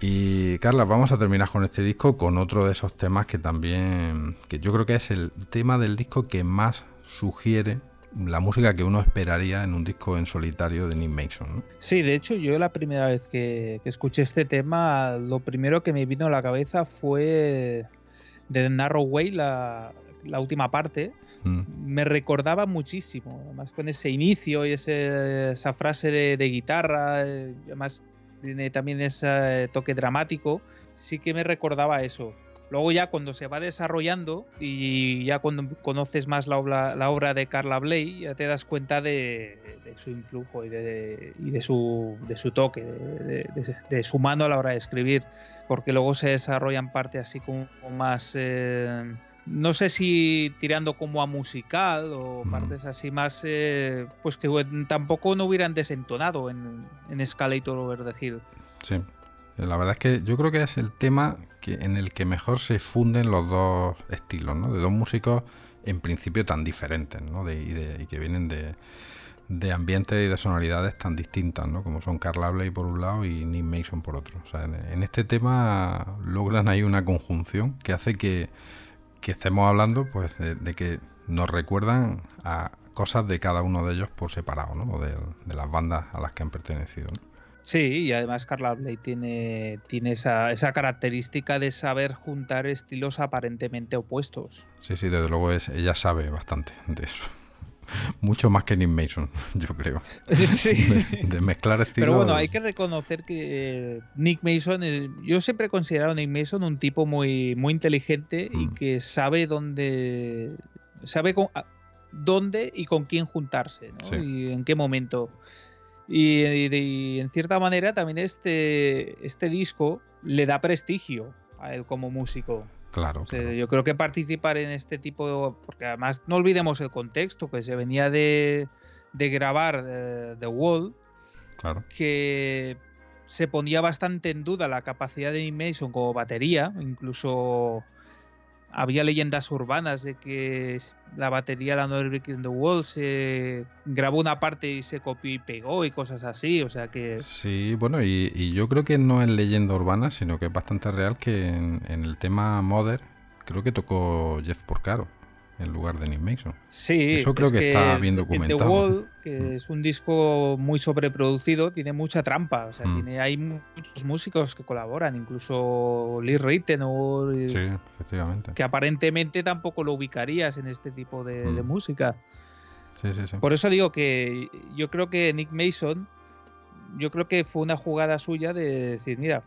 Y Carla, vamos a terminar con este disco con otro de esos temas que también, que yo creo que es el tema del disco que más sugiere la música que uno esperaría en un disco en solitario de Nick Mason. Sí, de hecho yo la primera vez que, escuché este tema, lo primero que me vino a la cabeza fue de Narrow Way, la, última parte. Mm. Me recordaba muchísimo, además con ese inicio y esa frase de, de guitarra, eh, además tiene también ese toque dramático, sí que me recordaba eso. Luego ya cuando se va desarrollando y ya cuando conoces más la obra, la obra de Carla Bley, ya te das cuenta de, su influjo y de, su, de su toque, de, su mano a la hora de escribir, porque luego se desarrollan partes así como más... Eh, no sé si tirando como a musical o partes así más, eh, pues que tampoco no hubieran desentonado en, en Escalator Over the Hill. Sí, la verdad es que yo creo que es el tema que, en el que mejor se funden los dos estilos, ¿no? De dos músicos en principio tan diferentes, ¿no? De, y, que vienen de, de ambientes y de sonoridades tan distintas, ¿no? Como son Carl por un lado y Nick Mason por otro. O sea, en este tema logran ahí una conjunción que hace que que estemos hablando pues de, que nos recuerdan a cosas de cada uno de ellos por separado, ¿no? O de, las bandas a las que han pertenecido. Sí, y además Carla Bley tiene, tiene esa, esa, característica de saber juntar estilos aparentemente opuestos. Sí, sí, desde luego es, ella sabe bastante de eso. Mucho más que Nick Mason, yo creo. Sí. De, mezclar estilos. Pero bueno, hay que reconocer que Nick Mason, yo siempre he considerado a Nick Mason un tipo muy, muy inteligente y mm. que sabe dónde. sabe dónde y con quién juntarse, ¿no? Y en qué momento. Y, en cierta manera también este, este disco le da prestigio a él como músico. Claro, Yo creo que participar en este tipo, porque además no olvidemos el contexto, que se venía de, grabar eh, The Wall, claro. que se ponía bastante en duda la capacidad de Mason como batería, incluso había leyendas urbanas de que la batería de la Brick in the Wall se grabó una parte y se copió y pegó y cosas así, o sea que... Sí, bueno, y, yo creo que no es leyenda urbana, sino que es bastante real que en, en el tema Mother creo que tocó Jeff Porcaro en lugar de Nick Mason. Sí, eso creo que, está bien documentado. The Wall, que mm. es un disco muy sobreproducido, tiene mucha trampa. O sea, mm. tiene, hay muchos músicos que colaboran, incluso Lee Rittenhour. Sí, efectivamente. Que aparentemente tampoco lo ubicarías en este tipo de, de mm. música. Sí, sí, sí. Por eso digo que yo creo que Nick Mason, yo creo que fue una jugada suya de decir, mira,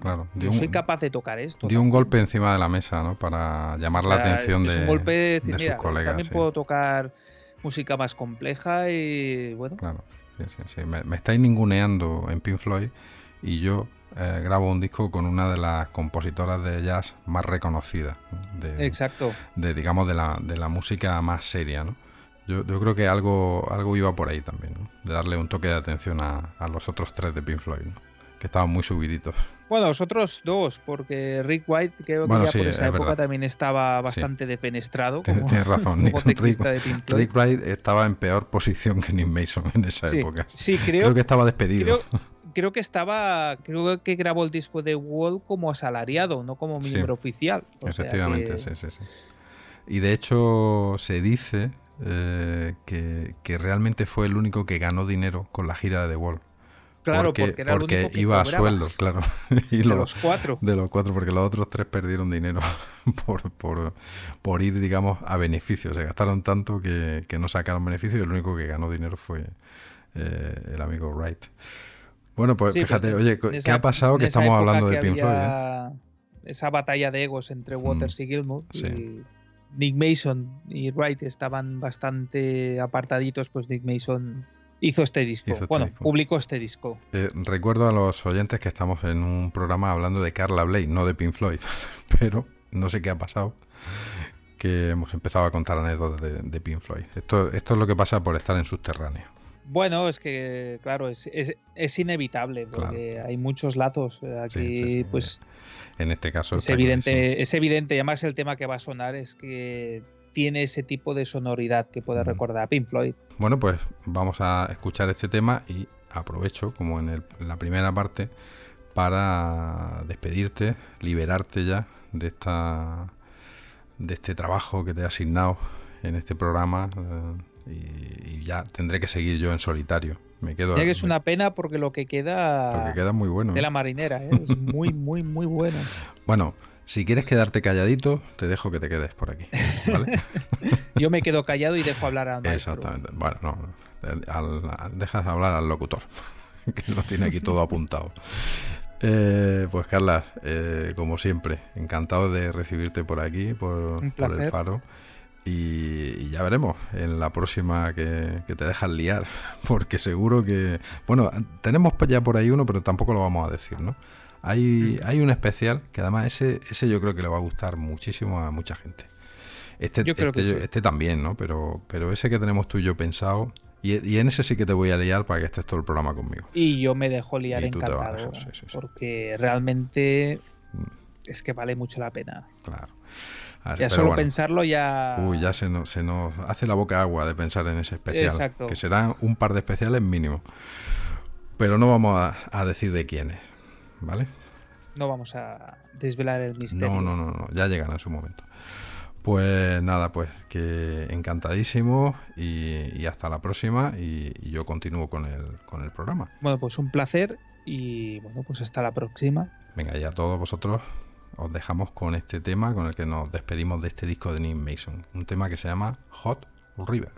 Claro, yo soy capaz de tocar esto. Dio un golpe encima de la mesa, ¿no? Para llamar la atención de, un sus colegas. También puedo tocar música más compleja y bueno. Claro, sí, sí, Me, estáis ninguneando en Pink Floyd y yo eh, grabo un disco con una de las compositoras de jazz más reconocidas. De, Exacto. De, digamos, de la, de la música más seria, ¿no? Yo, yo, creo que algo, algo iba por ahí también, ¿no? De darle un toque de atención a, a los otros tres de Pink Floyd, ¿no? que estaban muy subiditos. Bueno, los otros dos, porque Rick White, creo que ya por esa época también estaba bastante defenestrado. Tienes razón, Rick, White estaba en peor posición que Nick Mason en esa época. Sí, creo, que estaba despedido. Creo, que estaba, creo que grabó el disco de Wall como asalariado, no como miembro oficial. efectivamente, sí, sí, sí. Y de hecho se dice eh, que, que realmente fue el único que ganó dinero con la gira de The Wall Claro, porque, porque, era el único que iba a sueldo, claro. Y De los cuatro. De los cuatro, porque los otros tres perdieron dinero por, por, por ir, digamos, a beneficio. Se gastaron tanto que, que no sacaron beneficio y el único que ganó dinero fue eh, el amigo Wright. Bueno, pues Sí, fíjate, oye, ¿qué esa- ha pasado? Que estamos hablando de Pink Floyd. ¿eh? Esa batalla de egos entre Waters y Gilmour. sí. y Nick Mason y Wright estaban bastante apartaditos, pues Nick Mason hizo este disco. Hizo este bueno, disco. publicó este disco. Eh, recuerdo a los oyentes que estamos en un programa hablando de Carla Bley, no de Pink Floyd, pero no sé qué ha pasado, que hemos empezado a contar anécdotas de, de Pink Floyd. Esto, esto es lo que pasa por estar en subterráneo. Bueno, es que, claro, es, es, es inevitable, porque hay muchos lazos. Aquí, Sí, sí, sí. pues, En este caso es evidente, clarísimo. es evidente. Y además, el tema que va a sonar es que tiene ese tipo de sonoridad que puede recordar a Pink Floyd. Bueno, pues vamos a escuchar este tema y aprovecho, como en, el- en la primera parte, para despedirte, liberarte ya de esta de este trabajo que te he asignado en este programa eh, y, y ya tendré que seguir yo en solitario. Me quedo Mira que es una pena porque lo que queda, Lo que queda es muy bueno, de ¿eh? la marinera ¿eh? es muy, muy, muy bueno. Bueno, si quieres quedarte calladito, te dejo que te quedes por aquí. ¿vale? Yo me quedo callado y dejo hablar al maestro. Exactamente. Bueno, no, al- al- dejas hablar al locutor, que lo tiene aquí todo apuntado. Eh, pues Carla, eh, como siempre, encantado de recibirte por aquí, por, el faro. Y, y ya veremos en la próxima que, que te dejas liar, porque seguro que... Bueno, tenemos ya por ahí uno, pero tampoco lo vamos a decir, ¿no? Hay, Mm. hay un especial que además ese, ese yo creo que le va a gustar muchísimo a mucha gente. Este, Yo creo este, que yo- sí. este también, ¿no? Pero, pero ese que tenemos tú y yo pensado, y, y en ese sí que te voy a liar para que estés todo el programa conmigo. Y yo me dejo liar encantado, dejar, sí, sí, sí. porque realmente Mm. es que vale mucho la pena. Claro. Ver, Ya solo bueno. pensarlo ya... Uy, ya se nos, se nos hace la boca agua de pensar en ese especial. Exacto. Que serán un par de especiales mínimo. Pero no vamos a, a decir de quiénes, ¿vale? No vamos a desvelar el misterio. No, no, no, no, ya llegará en su momento. Pues nada, pues que encantadísimo y, y hasta la próxima y, y yo continúo con el, con el programa. Bueno, pues un placer y bueno, pues hasta la próxima. Venga, y a todos vosotros os dejamos con este tema con el que nos despedimos de este disco de Nick Mason. Un tema que se llama Hot River.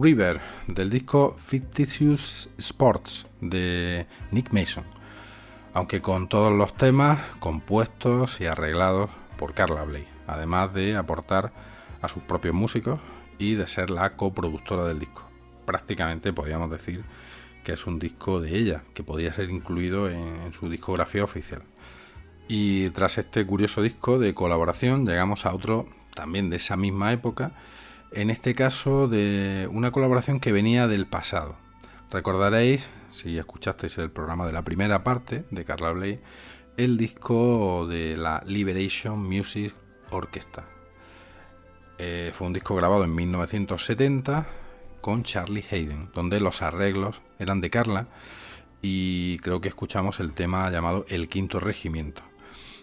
River del disco Fictitious Sports de Nick Mason, aunque con todos los temas compuestos y arreglados por Carla Bley, además de aportar a sus propios músicos y de ser la coproductora del disco. Prácticamente podríamos decir que es un disco de ella, que podría ser incluido en, en su discografía oficial. Y tras este curioso disco de colaboración llegamos a otro también de esa misma época, en este caso de una colaboración que venía del pasado. Recordaréis, si escuchasteis el programa de la primera parte de Carla Bley, el disco de la Liberation Music Orchestra. Eh, fue un disco grabado en 1970 con Charlie Hayden, donde los arreglos eran de Carla y creo que escuchamos el tema llamado El Quinto Regimiento.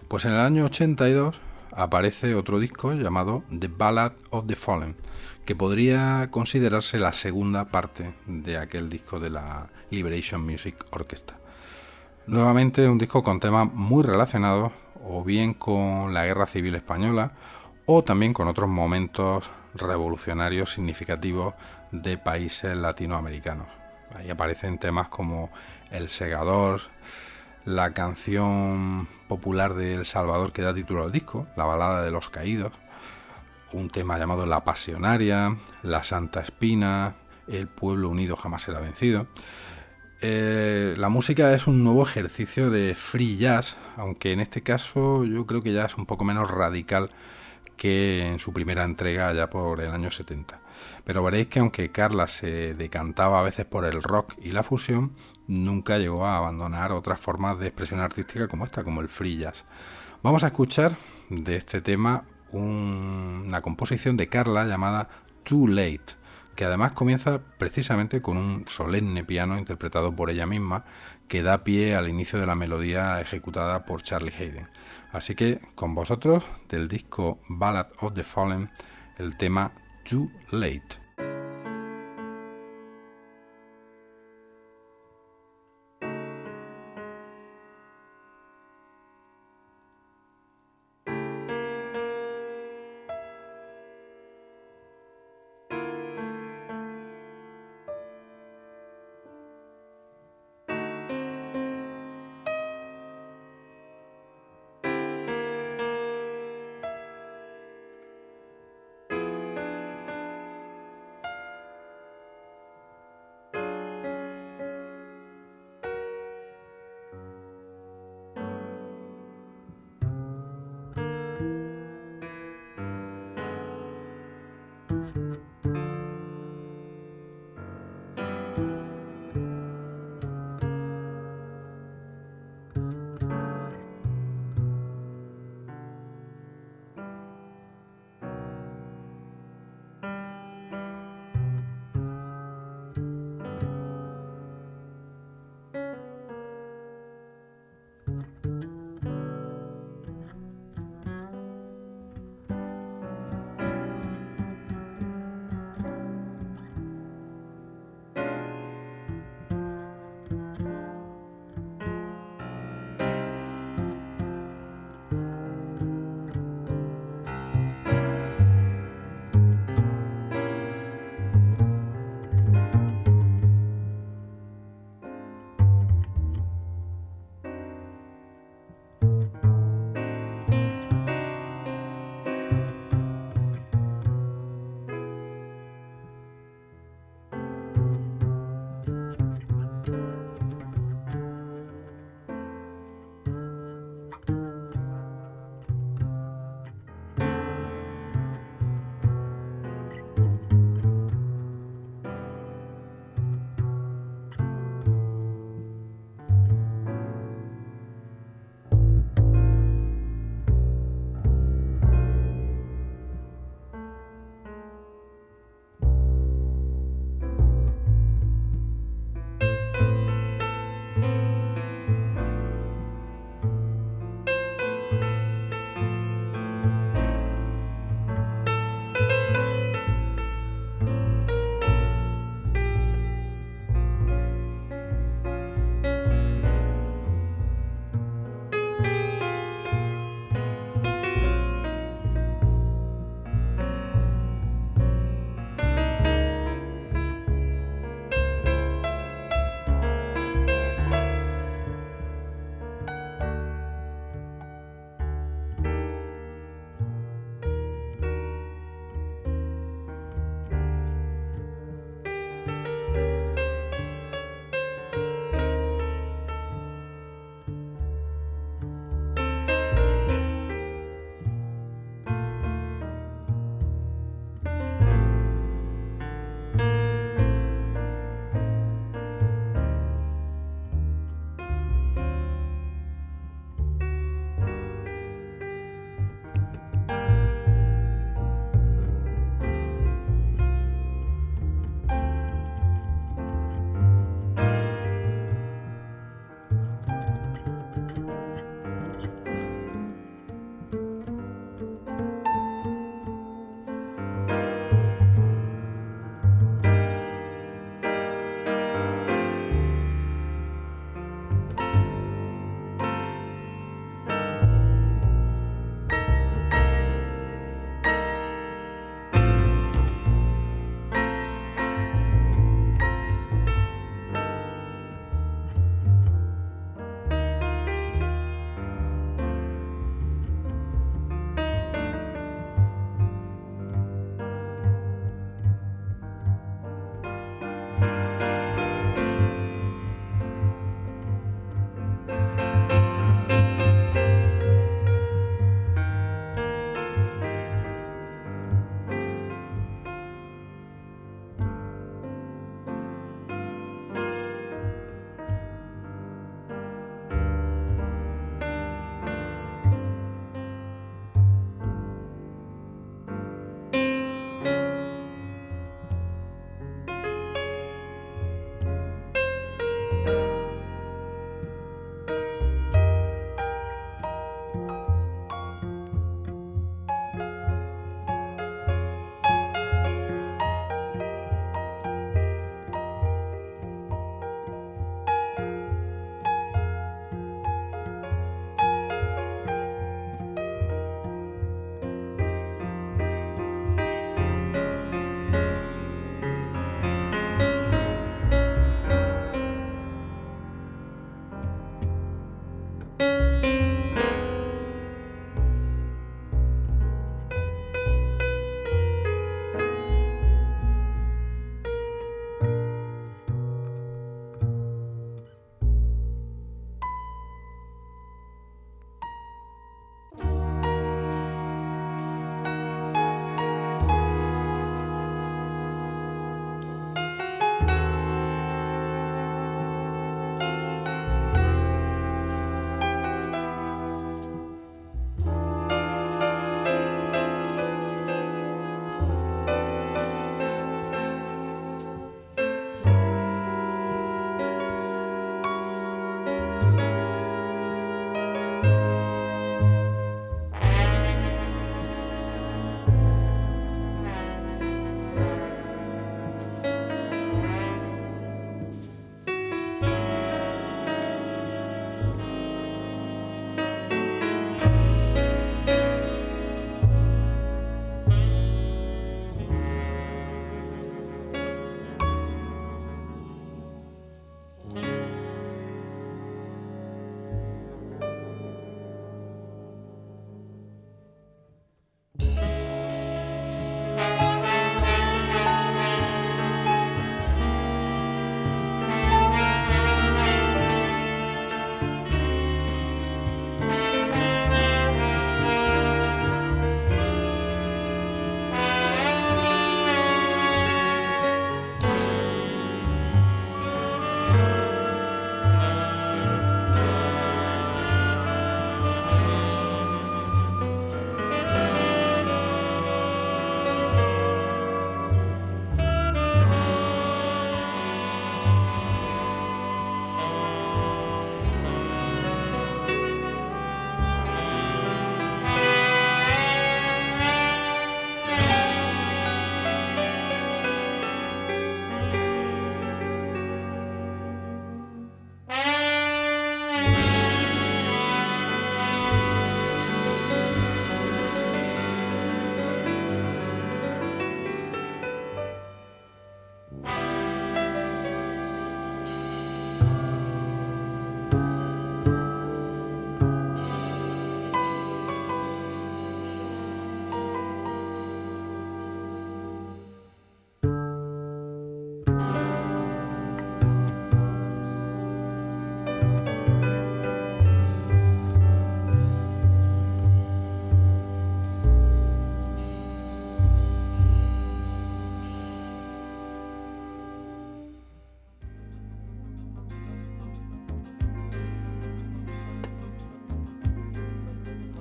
Pues en el año 82 aparece otro disco llamado The Ballad of the Fallen, que podría considerarse la segunda parte de aquel disco de la Liberation Music Orchestra. Nuevamente un disco con temas muy relacionados o bien con la Guerra Civil Española o también con otros momentos revolucionarios significativos de países latinoamericanos. Ahí aparecen temas como El Segador, la canción popular de El Salvador que da título al disco, la balada de los caídos, un tema llamado La Pasionaria, La Santa Espina, El Pueblo Unido jamás será vencido. Eh, la música es un nuevo ejercicio de free jazz, aunque en este caso yo creo que ya es un poco menos radical que en su primera entrega ya por el año 70. Pero veréis que aunque Carla se decantaba a veces por el rock y la fusión, nunca llegó a abandonar otras formas de expresión artística como esta, como el free jazz. Vamos a escuchar de este tema un- una composición de Carla llamada Too Late, que además comienza precisamente con un solemne piano interpretado por ella misma, que da pie al inicio de la melodía ejecutada por Charlie Hayden. Así que con vosotros del disco Ballad of the Fallen el tema Too Late.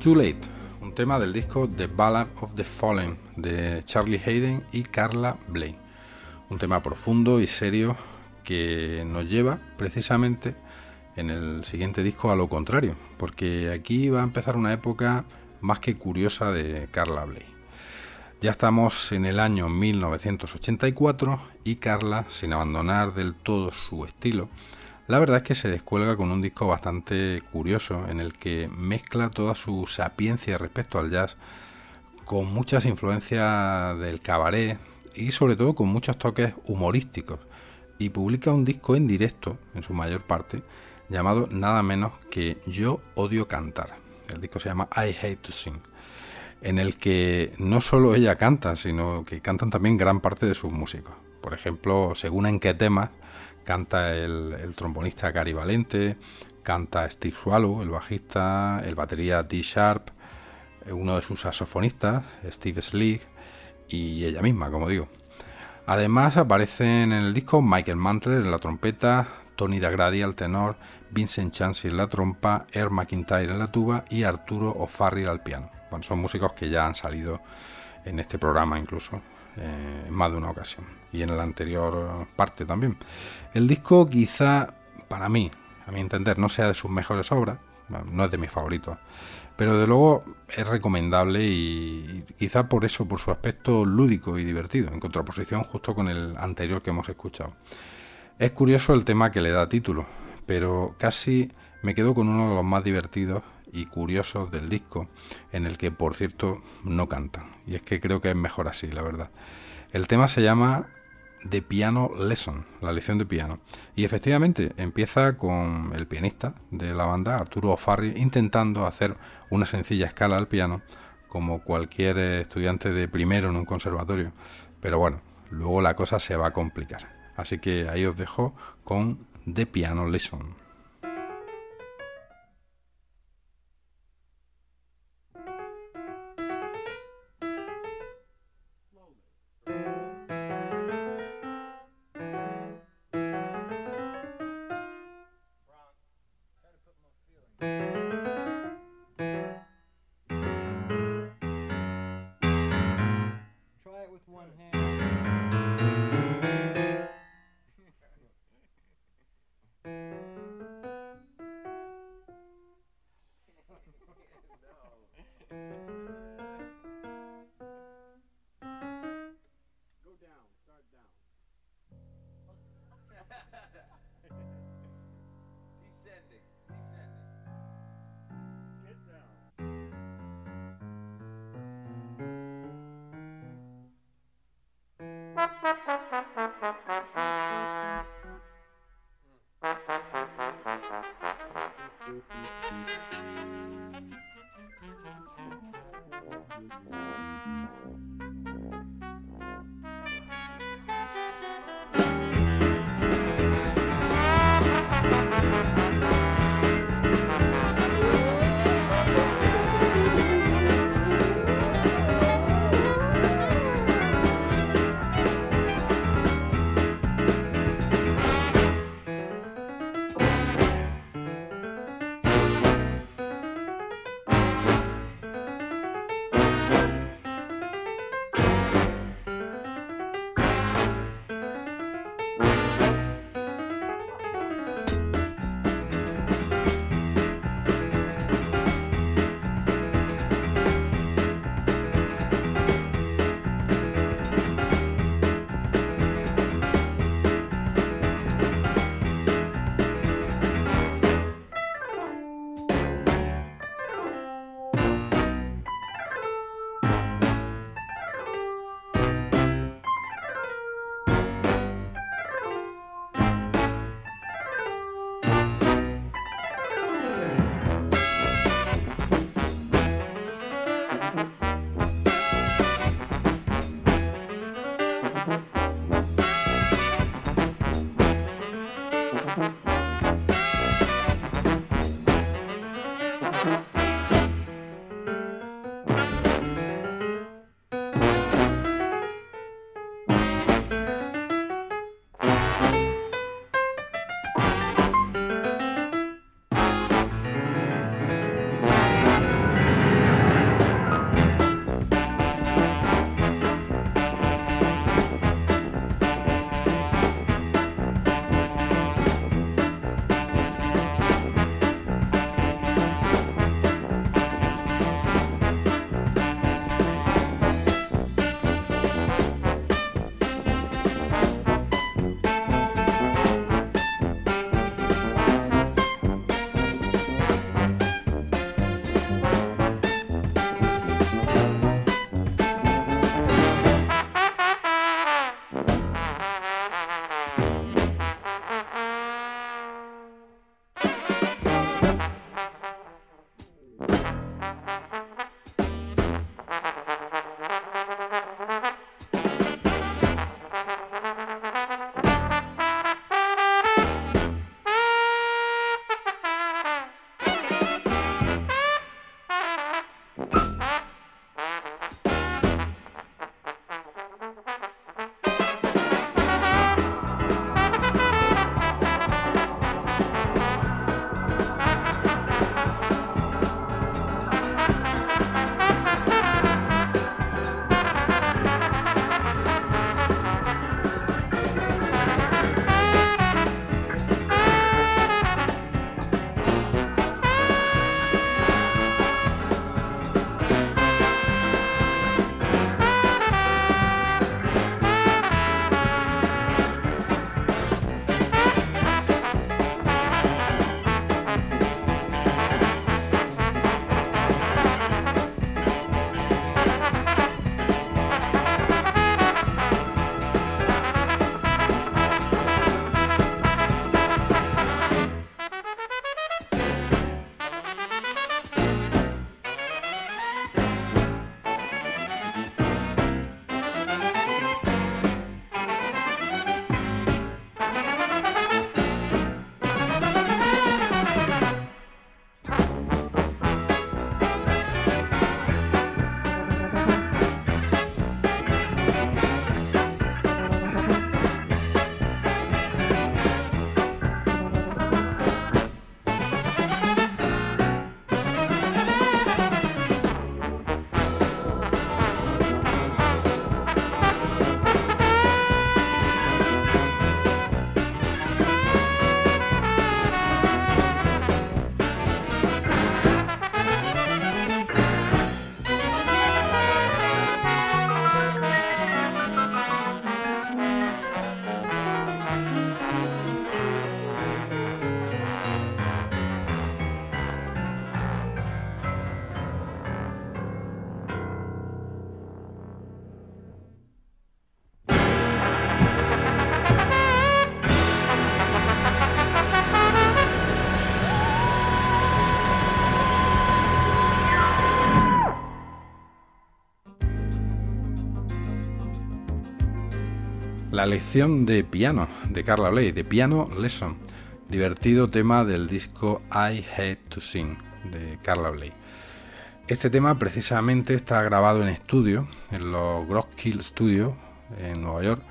Too Late, un tema del disco The Ballad of the Fallen de Charlie Hayden y Carla Bley. Un tema profundo y serio que nos lleva precisamente en el siguiente disco a lo contrario, porque aquí va a empezar una época más que curiosa de Carla Bley. Ya estamos en el año 1984 y Carla, sin abandonar del todo su estilo, la verdad es que se descuelga con un disco bastante curioso en el que mezcla toda su sapiencia respecto al jazz con muchas influencias del cabaret y sobre todo con muchos toques humorísticos y publica un disco en directo, en su mayor parte, llamado nada menos que Yo odio cantar. El disco se llama I Hate to Sing, en el que no solo ella canta, sino que cantan también gran parte de sus músicos. Por ejemplo, según en qué temas, canta el, trombonista Gary Valente, canta Steve Swallow, el bajista, el batería D Sharp, uno de sus saxofonistas, Steve Slick, y ella misma, como digo. Además aparecen en el disco Michael Mantler en la trompeta, Tony Dagradi al tenor, Vincent Chansey en la trompa, Air McIntyre en la tuba y Arturo O'Farrill al piano. Bueno, son músicos que ya han salido en este programa incluso eh, en más de una ocasión y en la anterior parte también. El disco quizá para mí, a mi entender, no sea de sus mejores obras, no es de mis favoritos, pero de luego es recomendable y, y quizá por eso, por su aspecto lúdico y divertido, en contraposición justo con el anterior que hemos escuchado. Es curioso el tema que le da título, pero casi me quedo con uno de los más divertidos y curiosos del disco, en el que por cierto no cantan, y es que creo que es mejor así, la verdad. El tema se llama The Piano Lesson, la lección de piano, y efectivamente empieza con el pianista de la banda, Arturo O'Farrill, intentando hacer una sencilla escala al piano, como cualquier estudiante de primero en un conservatorio, pero bueno, luego la cosa se va a complicar. Así que ahí os dejo con The Piano Lesson. La lección de piano de Carla Bley, de Piano Lesson, divertido tema del disco I Hate to Sing de Carla Bley. Este tema precisamente está grabado en estudio, en los Grosskill Studios en Nueva York,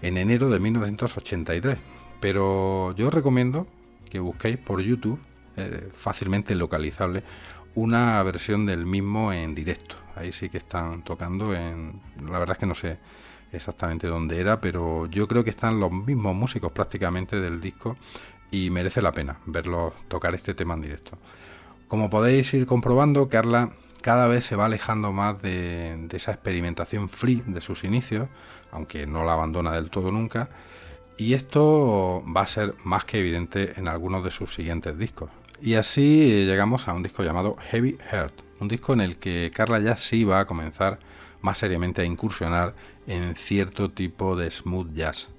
en enero de 1983. Pero yo os recomiendo que busquéis por YouTube, eh, fácilmente localizable, una versión del mismo en directo. Ahí sí que están tocando en... La verdad es que no sé exactamente dónde era, pero yo creo que están los mismos músicos prácticamente del disco y merece la pena verlos tocar este tema en directo. Como podéis ir comprobando, Carla cada vez se va alejando más de, esa experimentación free de sus inicios, aunque no la abandona del todo nunca, y esto va a ser más que evidente en algunos de sus siguientes discos. Y así llegamos a un disco llamado Heavy Heart, un disco en el que Carla ya sí va a comenzar más seriamente a incursionar en cierto tipo de smooth jazz.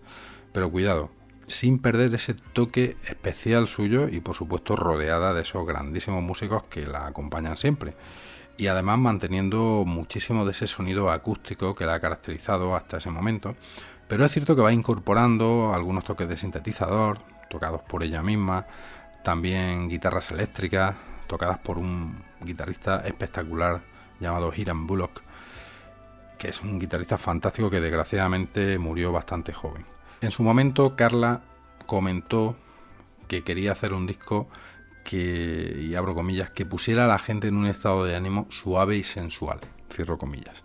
Pero cuidado, sin perder ese toque especial suyo y por supuesto rodeada de esos grandísimos músicos que la acompañan siempre. Y además manteniendo muchísimo de ese sonido acústico que la ha caracterizado hasta ese momento. Pero es cierto que va incorporando algunos toques de sintetizador, tocados por ella misma, también guitarras eléctricas, tocadas por un guitarrista espectacular llamado Hiram Bullock, que es un guitarrista fantástico que desgraciadamente murió bastante joven. En su momento, Carla comentó que quería hacer un disco que, y abro comillas, que pusiera a la gente en un estado de ánimo suave y sensual, cierro comillas.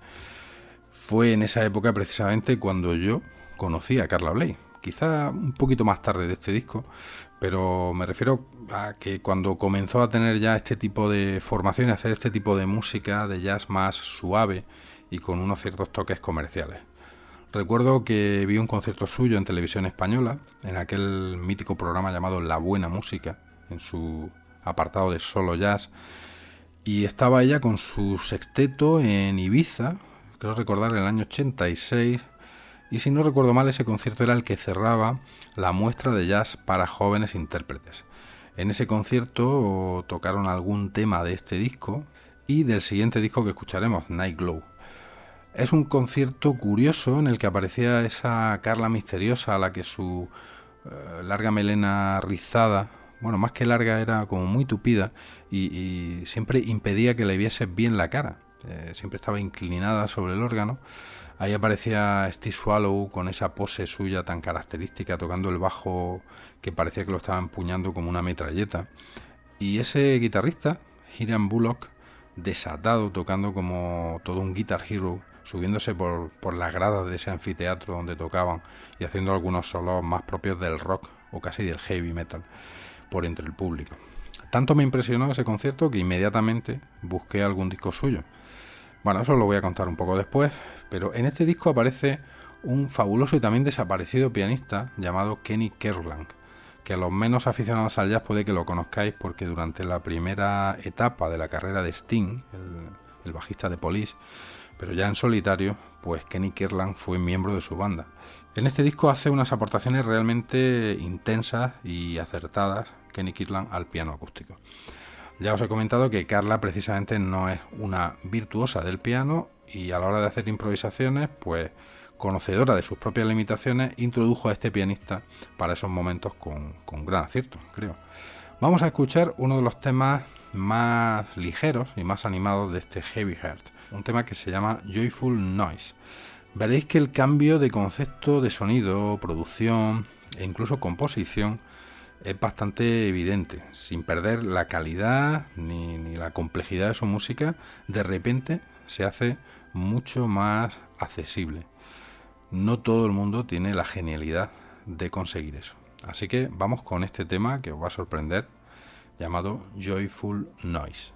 Fue en esa época precisamente cuando yo conocí a Carla Bley, quizá un poquito más tarde de este disco, pero me refiero a que cuando comenzó a tener ya este tipo de formación y hacer este tipo de música de jazz más suave y con unos ciertos toques comerciales. Recuerdo que vi un concierto suyo en televisión española, en aquel mítico programa llamado La Buena Música, en su apartado de solo jazz, y estaba ella con su sexteto en Ibiza, creo recordar el año 86, y si no recuerdo mal ese concierto era el que cerraba la muestra de jazz para jóvenes intérpretes. En ese concierto tocaron algún tema de este disco y del siguiente disco que escucharemos, Night Glow. Es un concierto curioso en el que aparecía esa Carla misteriosa a la que su eh, larga melena rizada, bueno, más que larga era como muy tupida y, siempre impedía que le viese bien la cara. Eh, siempre estaba inclinada sobre el órgano. Ahí aparecía Steve Swallow con esa pose suya tan característica, tocando el bajo que parecía que lo estaba empuñando como una metralleta. Y ese guitarrista, Hiram Bullock, desatado, tocando como todo un guitar hero, subiéndose por, por, las gradas de ese anfiteatro donde tocaban y haciendo algunos solos más propios del rock o casi del heavy metal por entre el público. Tanto me impresionó ese concierto que inmediatamente busqué algún disco suyo. Bueno, eso lo voy a contar un poco después, pero en este disco aparece un fabuloso y también desaparecido pianista llamado Kenny Kerlang, que a los menos aficionados al jazz puede que lo conozcáis porque durante la primera etapa de la carrera de Sting, el, el bajista de Police, pero ya en solitario, pues Kenny Kirland fue miembro de su banda. En este disco hace unas aportaciones realmente intensas y acertadas Kenny Kirland al piano acústico. Ya os he comentado que Carla precisamente no es una virtuosa del piano y a la hora de hacer improvisaciones, pues conocedora de sus propias limitaciones, introdujo a este pianista para esos momentos con, con gran acierto, creo. Vamos a escuchar uno de los temas más ligeros y más animados de este Heavy Heart, un tema que se llama Joyful Noise. Veréis que el cambio de concepto de sonido, producción e incluso composición es bastante evidente. Sin perder la calidad ni, ni, la complejidad de su música, de repente se hace mucho más accesible. No todo el mundo tiene la genialidad de conseguir eso. Así que vamos con este tema que os va a sorprender llamado Joyful Noise.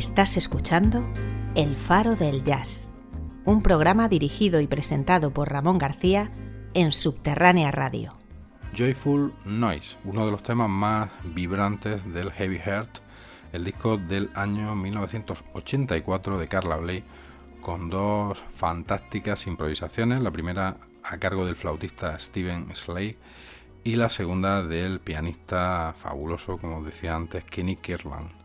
Estás escuchando El Faro del Jazz, un programa dirigido y presentado por Ramón García en Subterránea Radio. Joyful Noise, uno de los temas más vibrantes del Heavy Heart, el disco del año 1984 de Carla Bley, con dos fantásticas improvisaciones, la primera a cargo del flautista Steven Slade y la segunda del pianista fabuloso, como decía antes, Kenny Kirland.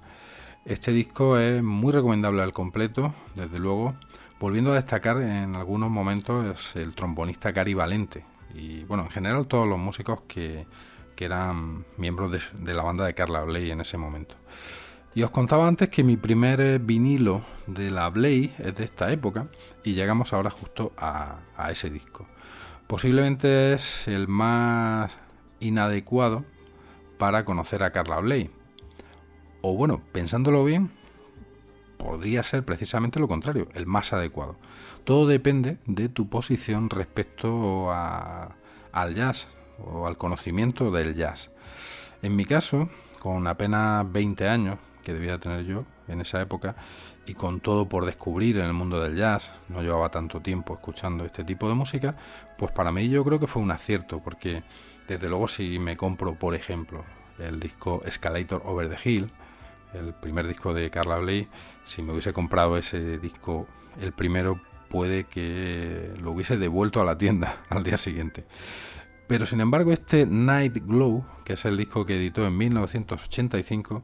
Este disco es muy recomendable al completo, desde luego, volviendo a destacar en algunos momentos el trombonista Gary Valente, y bueno, en general todos los músicos que, eran miembros de, la banda de Carla Bley en ese momento. Y os contaba antes que mi primer vinilo de la Bley es de esta época y llegamos ahora justo a, a ese disco. Posiblemente es el más inadecuado para conocer a Carla Bley. O bueno, pensándolo bien, podría ser precisamente lo contrario, el más adecuado. Todo depende de tu posición respecto al jazz o al conocimiento del jazz. En mi caso, con apenas 20 años que debía tener yo en esa época y con todo por descubrir en el mundo del jazz, no llevaba tanto tiempo escuchando este tipo de música, pues para mí yo creo que fue un acierto porque desde luego si me compro, por ejemplo, el disco Escalator Over the Hill, el primer disco de Carla Bley, si me hubiese comprado ese disco, el primero puede que lo hubiese devuelto a la tienda al día siguiente. Pero sin embargo este Night Glow, que es el disco que editó en 1985,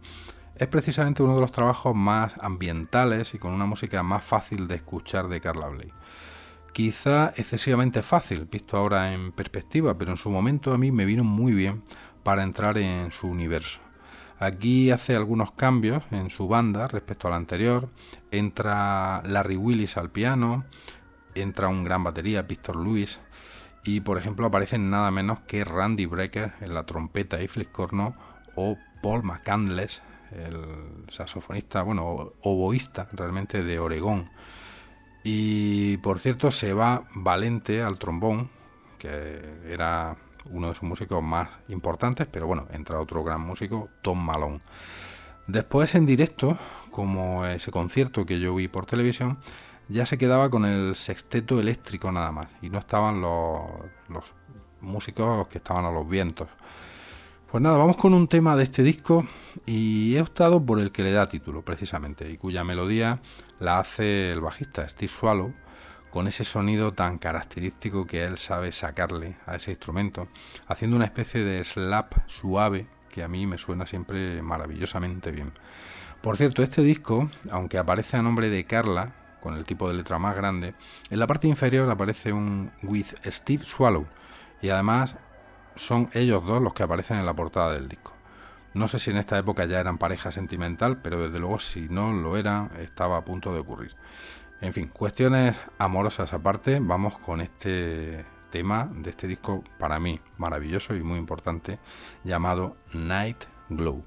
es precisamente uno de los trabajos más ambientales y con una música más fácil de escuchar de Carla Bley. Quizá excesivamente fácil, visto ahora en perspectiva, pero en su momento a mí me vino muy bien para entrar en su universo. Aquí hace algunos cambios en su banda respecto al anterior. Entra Larry Willis al piano, entra un gran batería, Victor Lewis, y por ejemplo aparecen nada menos que Randy Brecker en la trompeta y fliscorno o Paul McCandless, el saxofonista, bueno, oboísta realmente de Oregón. Y por cierto se va Valente al trombón, que era uno de sus músicos más importantes, pero bueno, entra otro gran músico, Tom Malone. Después en directo, como ese concierto que yo vi por televisión, ya se quedaba con el sexteto eléctrico nada más, y no estaban los, los músicos que estaban a los vientos. Pues nada, vamos con un tema de este disco y he optado por el que le da título precisamente y cuya melodía la hace el bajista Steve Swallow con ese sonido tan característico que él sabe sacarle a ese instrumento, haciendo una especie de slap suave que a mí me suena siempre maravillosamente bien. Por cierto, este disco, aunque aparece a nombre de Carla, con el tipo de letra más grande, en la parte inferior aparece un With Steve Swallow y además son ellos dos los que aparecen en la portada del disco. No sé si en esta época ya eran pareja sentimental, pero desde luego si no lo eran, estaba a punto de ocurrir. En fin, cuestiones amorosas aparte, vamos con este tema de este disco para mí maravilloso y muy importante llamado Night Glow.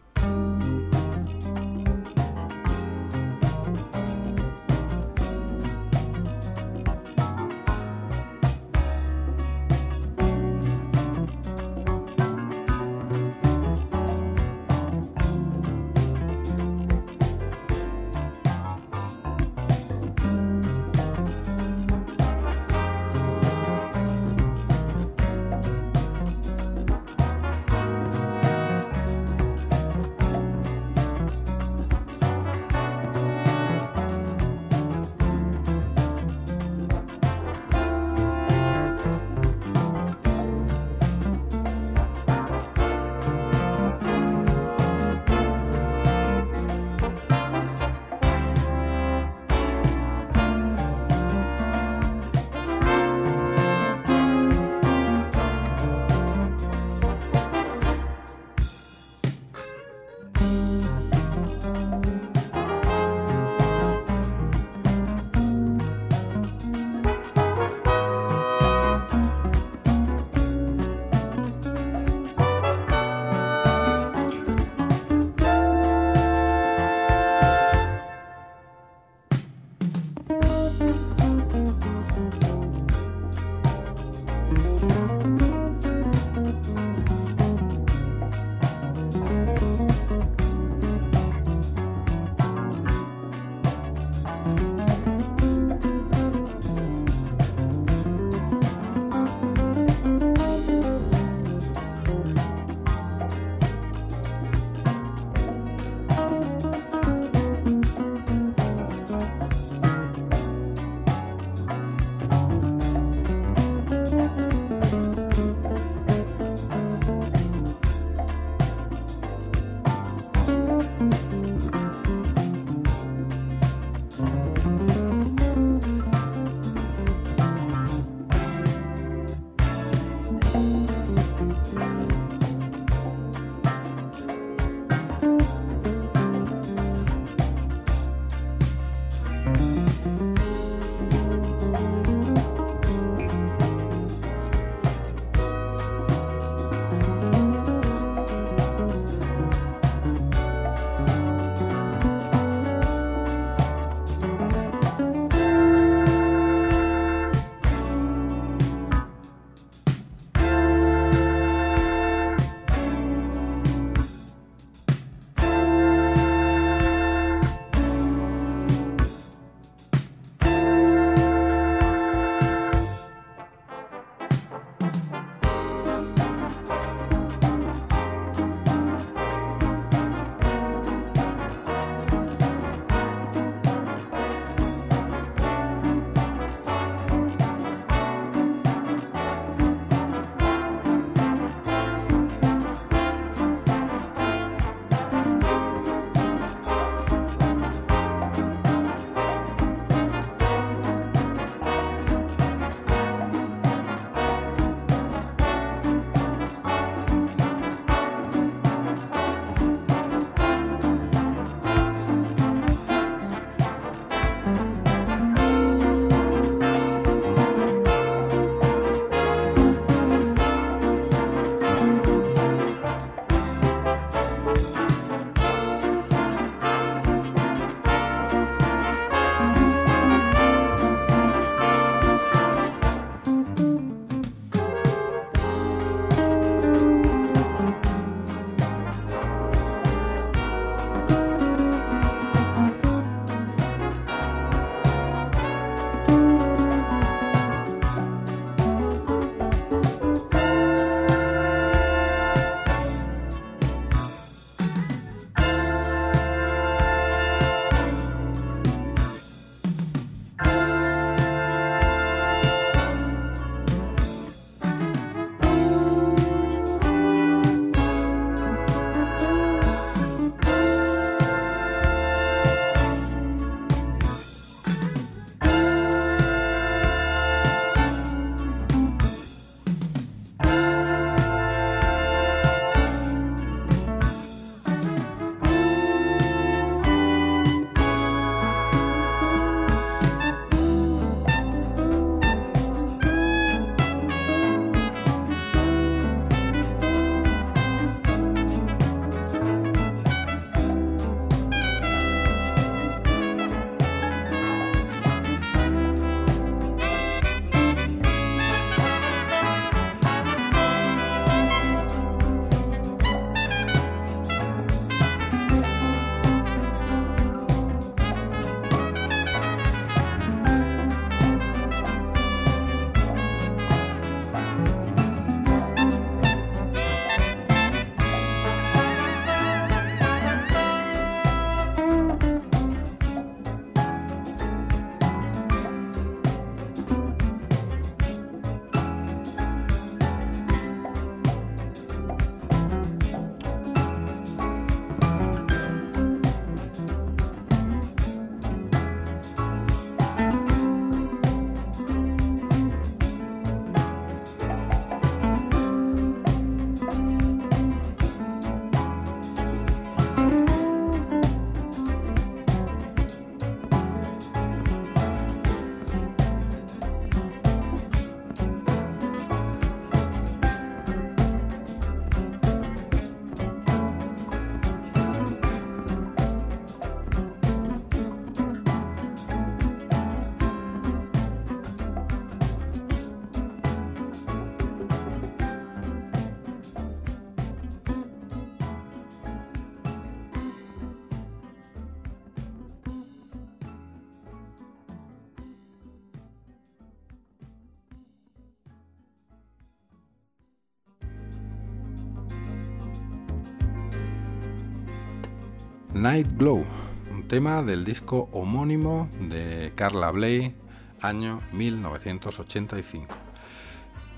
Night Glow, un tema del disco homónimo de Carla Bley, año 1985.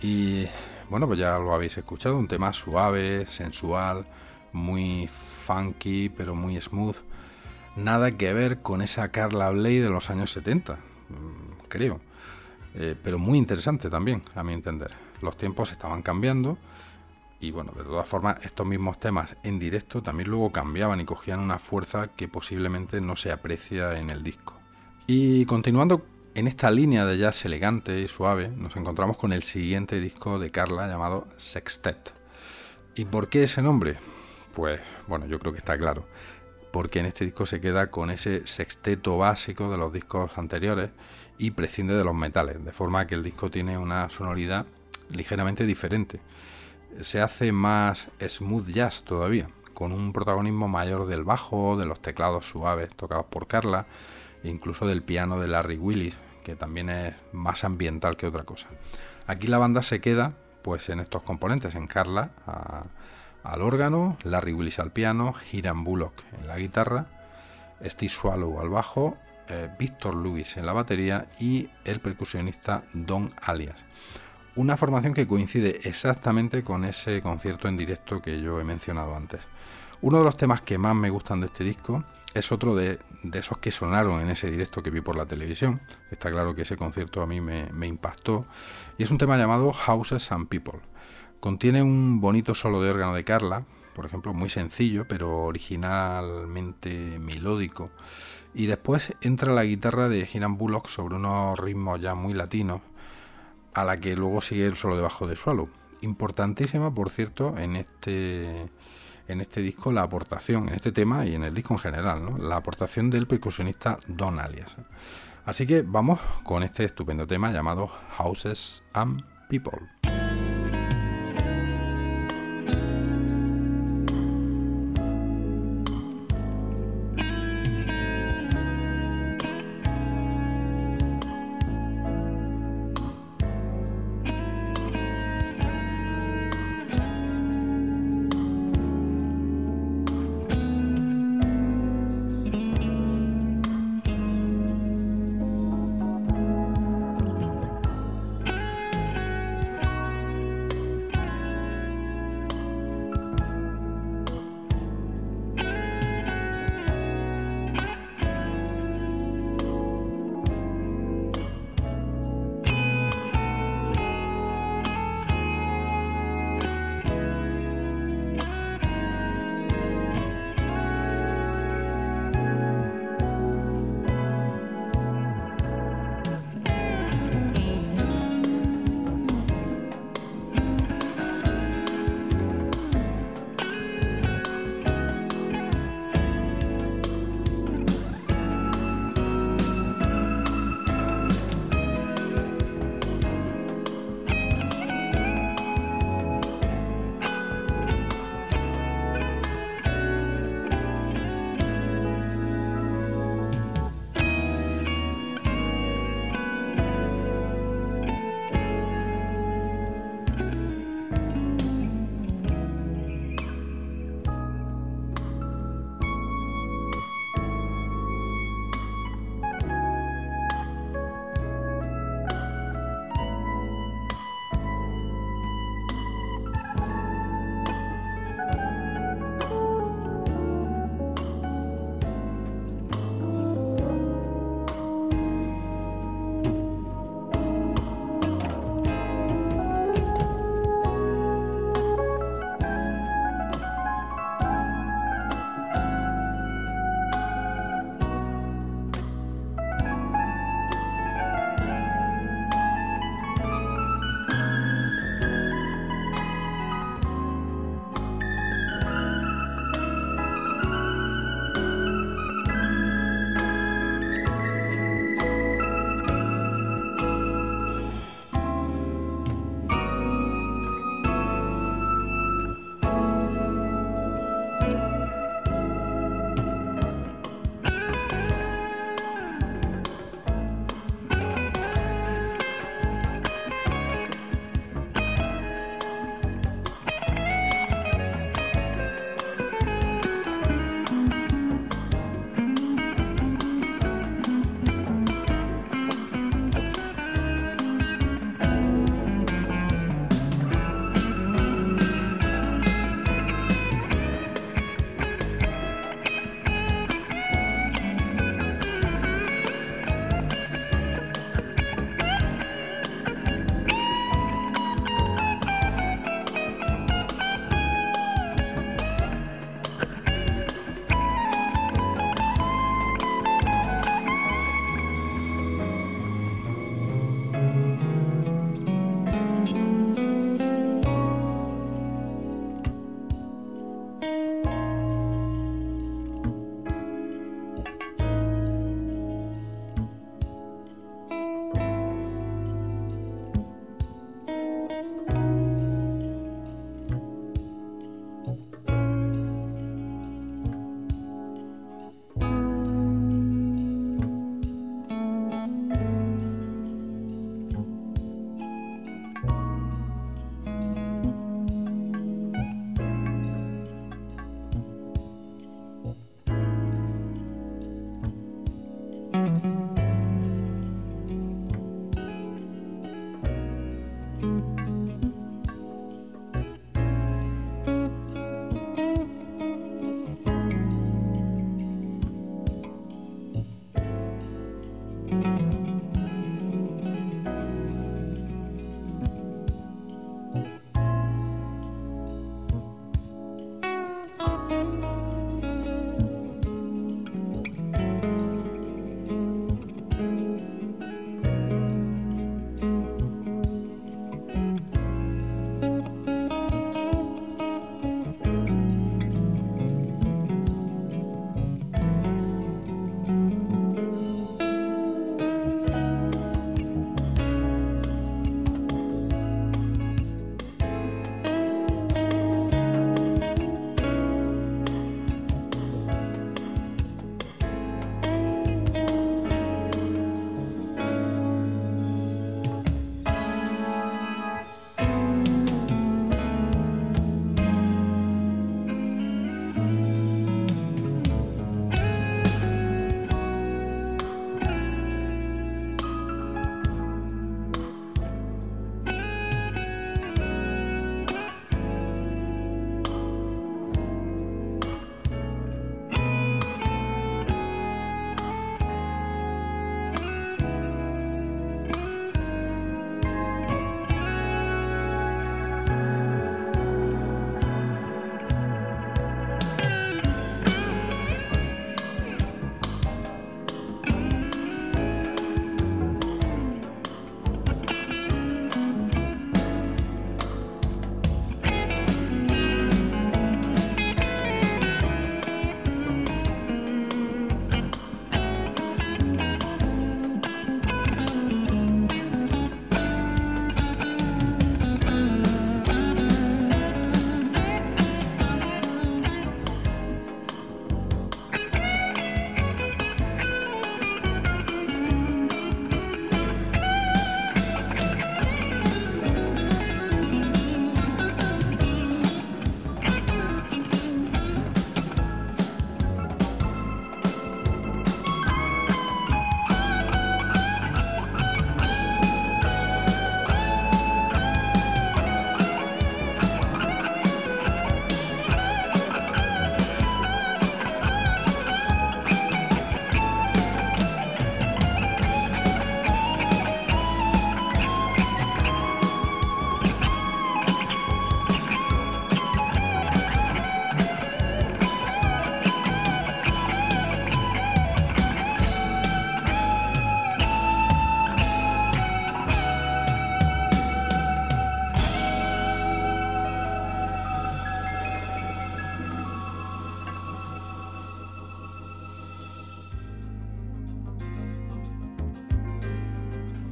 Y bueno, pues ya lo habéis escuchado, un tema suave, sensual, muy funky, pero muy smooth. Nada que ver con esa Carla Bley de los años 70, mm, creo. Eh, pero muy interesante también, a mi entender. Los tiempos estaban cambiando y bueno, de todas formas, estos mismos temas en directo también luego cambiaban y cogían una fuerza que posiblemente no se aprecia en el disco. Y continuando en esta línea de jazz elegante y suave, nos encontramos con el siguiente disco de Carla llamado Sextet. ¿Y por qué ese nombre? Pues bueno, yo creo que está claro. Porque en este disco se queda con ese sexteto básico de los discos anteriores y prescinde de los metales, de forma que el disco tiene una sonoridad ligeramente diferente. Se hace más smooth jazz todavía, con un protagonismo mayor del bajo, de los teclados suaves tocados por Carla, e incluso del piano de Larry Willis, que también es más ambiental que otra cosa. Aquí la banda se queda pues en estos componentes, en Carla al órgano, Larry Willis al piano, Hiram Bullock en la guitarra, Steve Swallow al bajo, eh, Victor Lewis en la batería y el percusionista Don Alias. Una formación que coincide exactamente con ese concierto en directo que yo he mencionado antes. Uno de los temas que más me gustan de este disco es otro de, esos que sonaron en ese directo que vi por la televisión. Está claro que ese concierto a mí me, me impactó. Y es un tema llamado Houses and People. Contiene un bonito solo de órgano de Carla, por ejemplo, muy sencillo, pero originalmente melódico. Y después entra la guitarra de Hiram Bullock sobre unos ritmos ya muy latinos, a la que luego sigue el solo de bajo de Swallow. Importantísima, por cierto, en este, en este disco la aportación, en este tema y en el disco en general, la aportación del percusionista Don Alias. Así que vamos con este estupendo tema llamado Houses and People.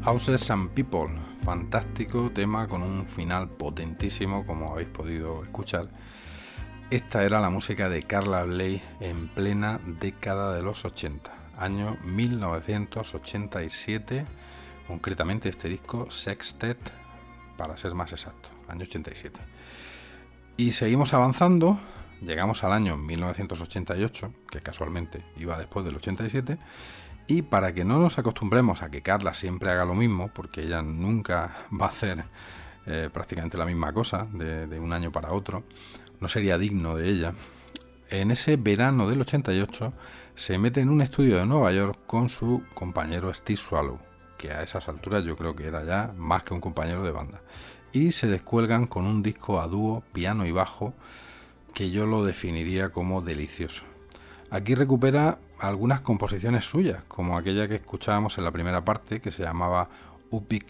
Houses and People, fantástico tema con un final potentísimo como habéis podido escuchar. Esta era la música de Carla Bley en plena década de los 80, año 1987, concretamente este disco Sextet, para ser más exacto, año 87. Y seguimos avanzando, llegamos al año 1988, que casualmente iba después del 87, y para que no nos acostumbremos a que Carla siempre haga lo mismo, porque ella nunca va a hacer eh, prácticamente la misma cosa de, de un año para otro, no sería digno de ella, en ese verano del 88 se mete en un estudio de Nueva York con su compañero Steve Swallow, que a esas alturas yo creo que era ya más que un compañero de banda, y se descuelgan con un disco a dúo, piano y bajo, que yo lo definiría como delicioso. Aquí recupera algunas composiciones suyas, como aquella que escuchábamos en la primera parte, que se llamaba Upi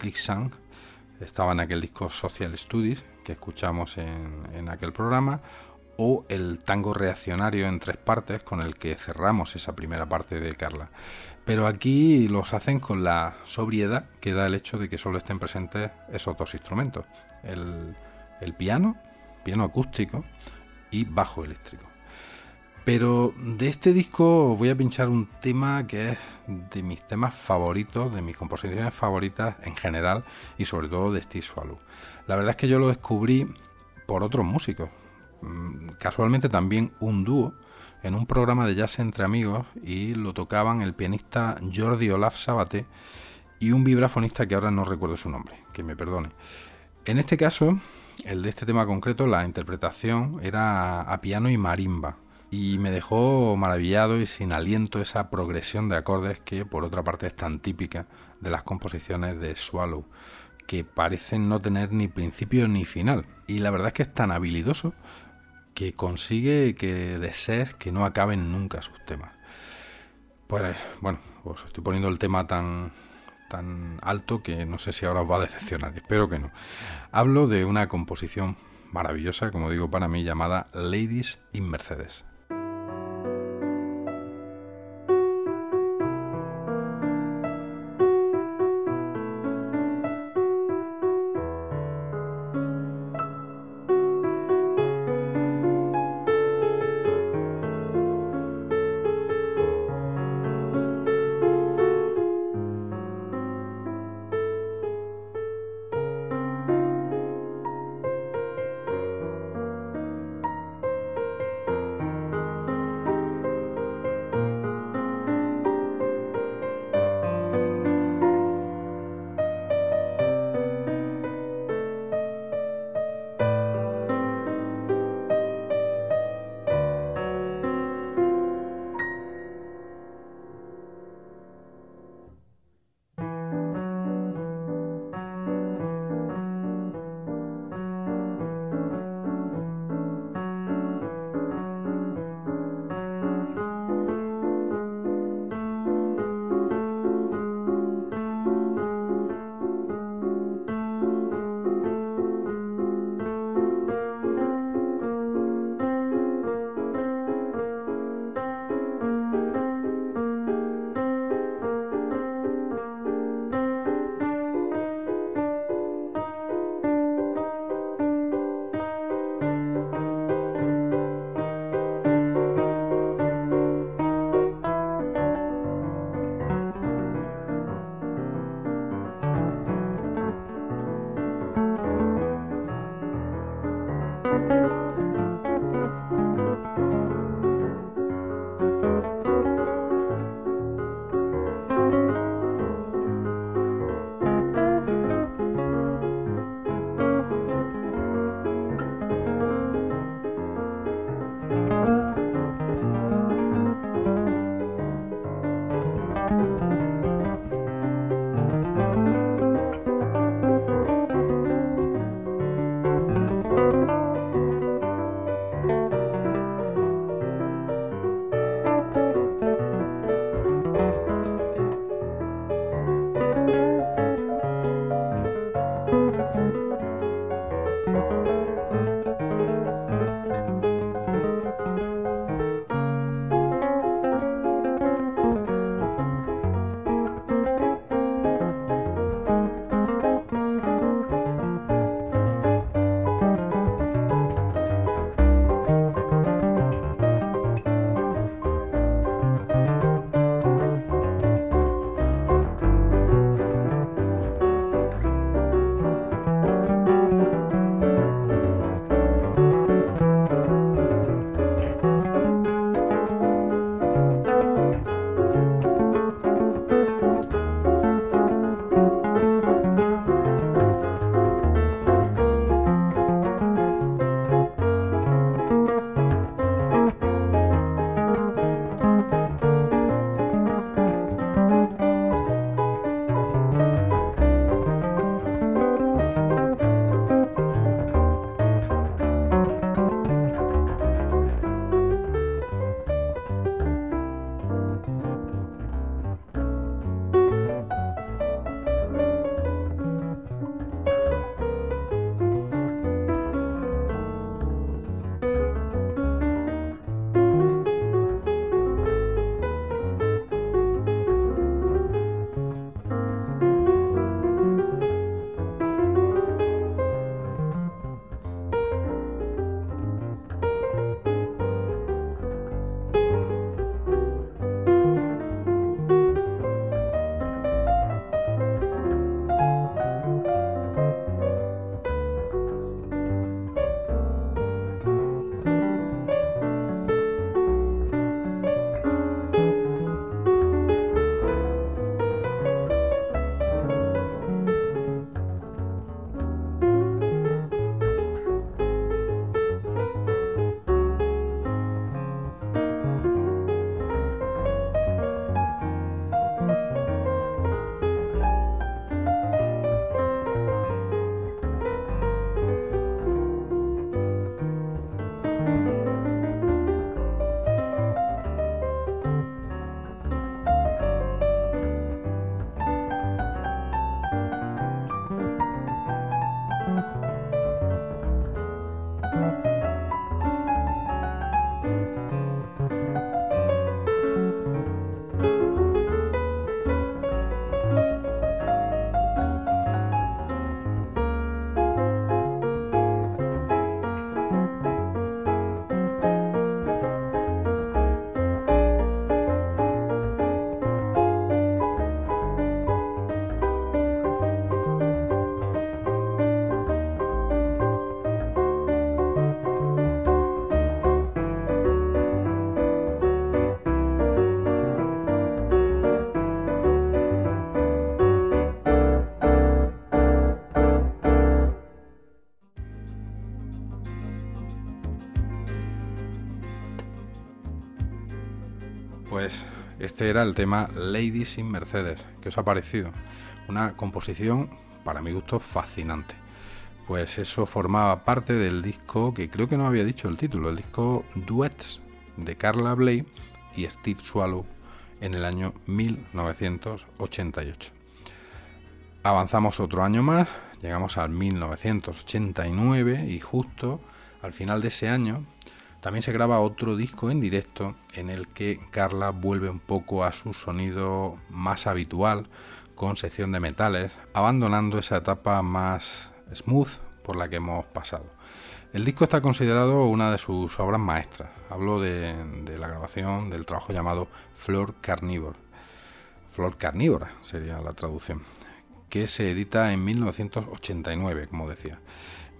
estaba en aquel disco Social Studies que escuchamos en, en aquel programa, o el tango reaccionario en tres partes con el que cerramos esa primera parte de Carla. Pero aquí los hacen con la sobriedad que da el hecho de que solo estén presentes esos dos instrumentos, el, el piano, piano acústico y bajo eléctrico. Pero de este disco voy a pinchar un tema que es de mis temas favoritos, de mis composiciones favoritas en general y sobre todo de Steve Swallow. La verdad es que yo lo descubrí por otros músicos, mm, casualmente también un dúo en un programa de jazz entre amigos y lo tocaban el pianista Jordi Olaf Sabate y un vibrafonista que ahora no recuerdo su nombre, que me perdone. En este caso, el de este tema concreto, la interpretación era a piano y marimba y me dejó maravillado y sin aliento esa progresión de acordes que por otra parte es tan típica de las composiciones de Swallow, que parecen no tener ni principio ni final. Y la verdad es que es tan habilidoso que consigue que desees que no acaben nunca sus temas. Pues bueno, os estoy poniendo el tema tan tan alto que no sé si ahora os va a decepcionar, espero que no. Hablo de una composición maravillosa, como digo para mí, llamada Ladies in Mercedes. Era el tema Lady sin Mercedes. ¿Qué os ha parecido? Una composición, para mi gusto, fascinante. Pues eso formaba parte del disco que creo que no había dicho el título, el disco Duets de Carla Bley y Steve Swallow en el año 1988. Avanzamos otro año más, llegamos al 1989 y justo al final de ese año también se graba otro disco en directo en el que Carla vuelve un poco a su sonido más habitual con sección de metales, abandonando esa etapa más smooth por la que hemos pasado. El disco está considerado una de sus obras maestras. Hablo de, la grabación del trabajo llamado Flor Carnívora. Flor Carnívora sería la traducción, que se edita en 1989, como decía.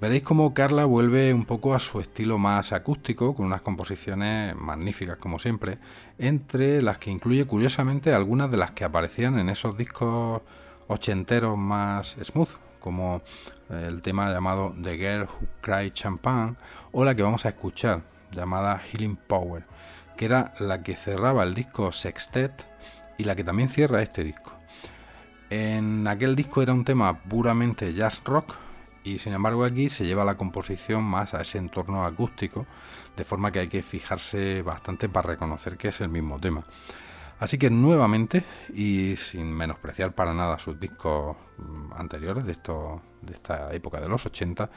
Veréis cómo Carla vuelve un poco a su estilo más acústico, con unas composiciones magníficas como siempre, entre las que incluye curiosamente algunas de las que aparecían en esos discos ochenteros más smooth, como el tema llamado The Girl Who Cried Champagne o la que vamos a escuchar, llamada Healing Power, que era la que cerraba el disco Sextet y la que también cierra este disco. En aquel disco era un tema puramente jazz rock, y sin embargo aquí se lleva la composición más a ese entorno acústico, de forma que hay que fijarse bastante para reconocer que es el mismo tema. Así que nuevamente, y sin menospreciar para nada sus discos mm, anteriores de, esto, de esta época de los 80,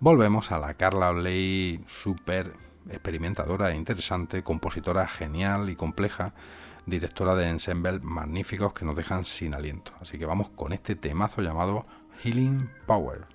volvemos a la Carla Bley súper experimentadora e interesante, compositora genial y compleja, directora de ensembles magníficos que nos dejan sin aliento. Así que vamos con este temazo llamado Healing Power.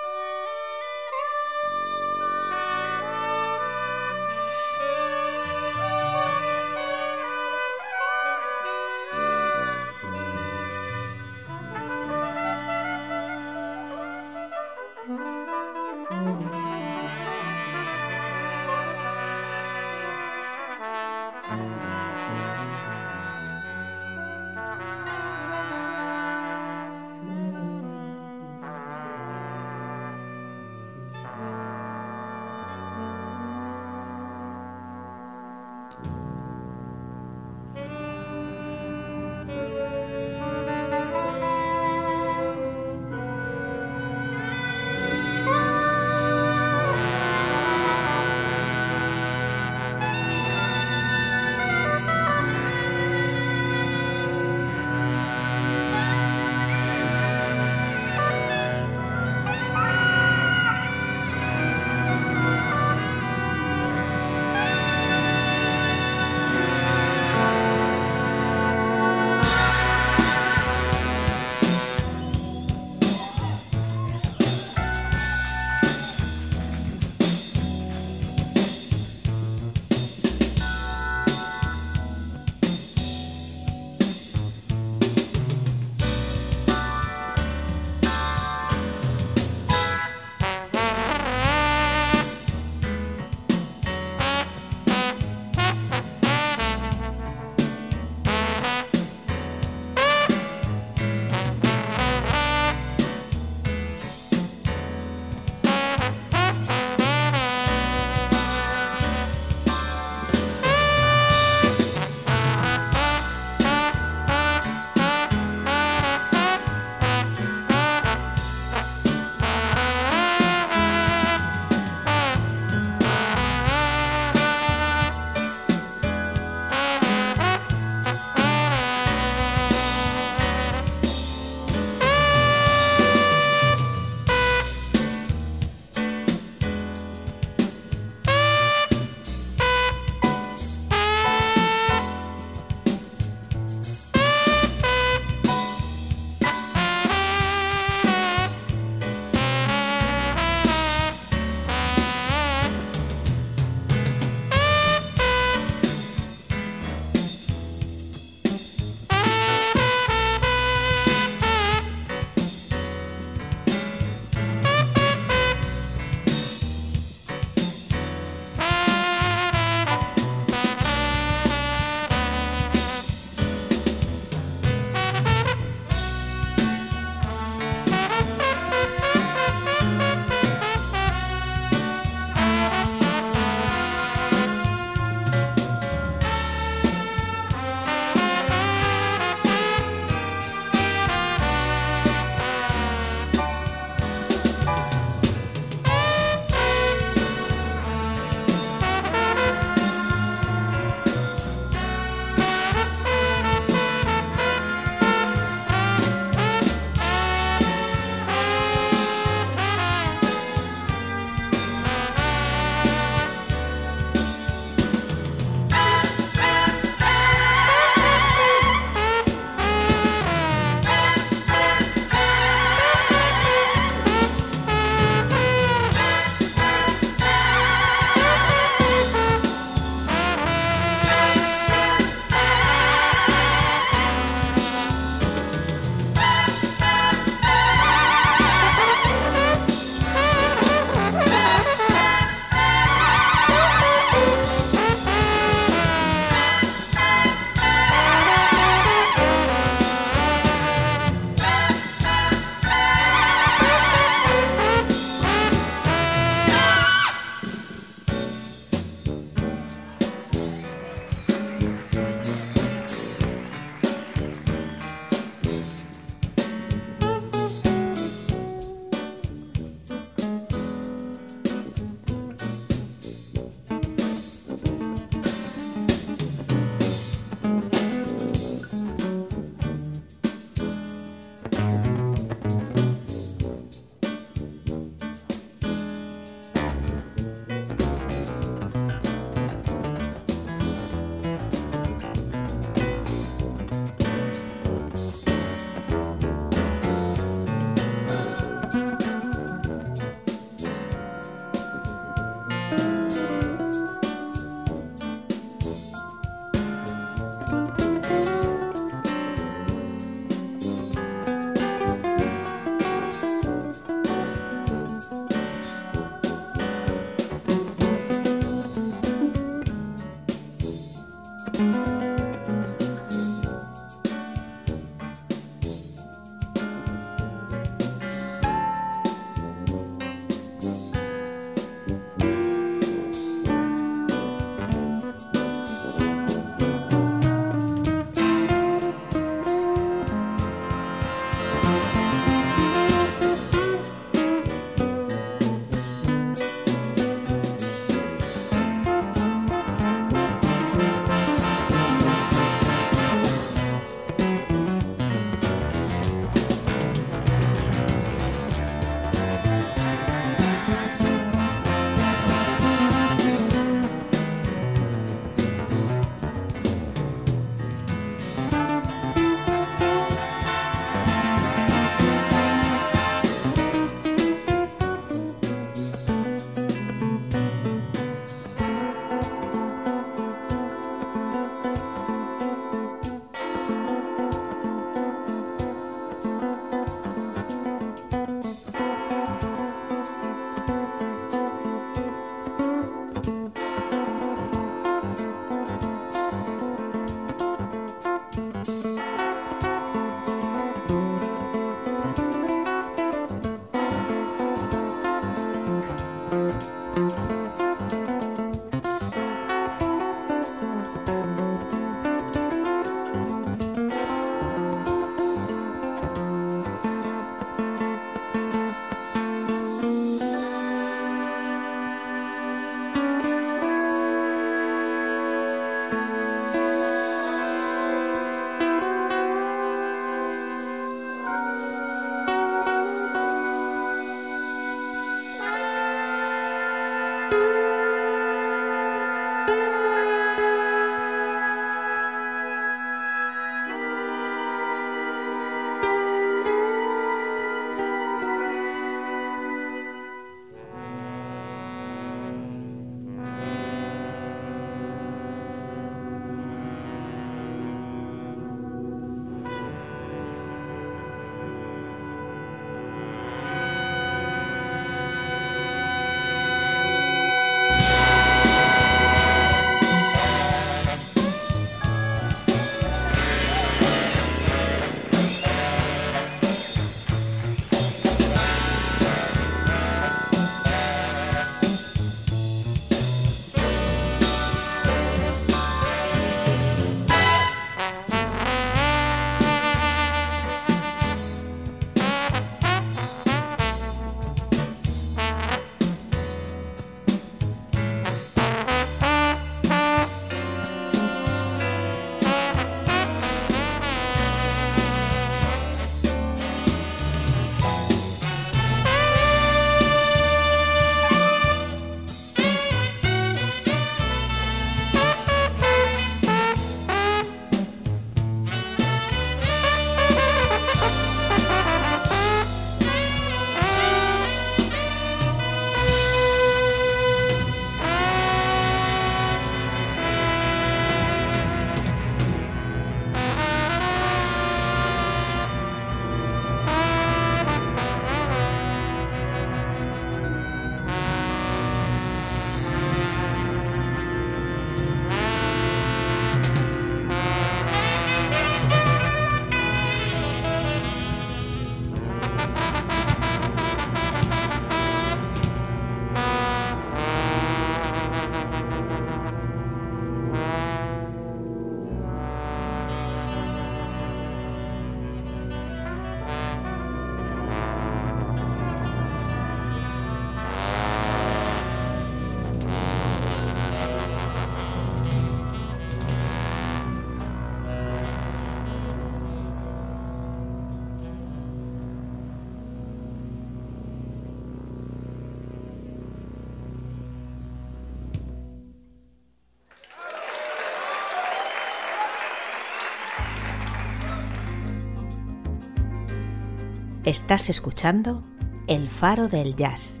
Estás escuchando El Faro del Jazz,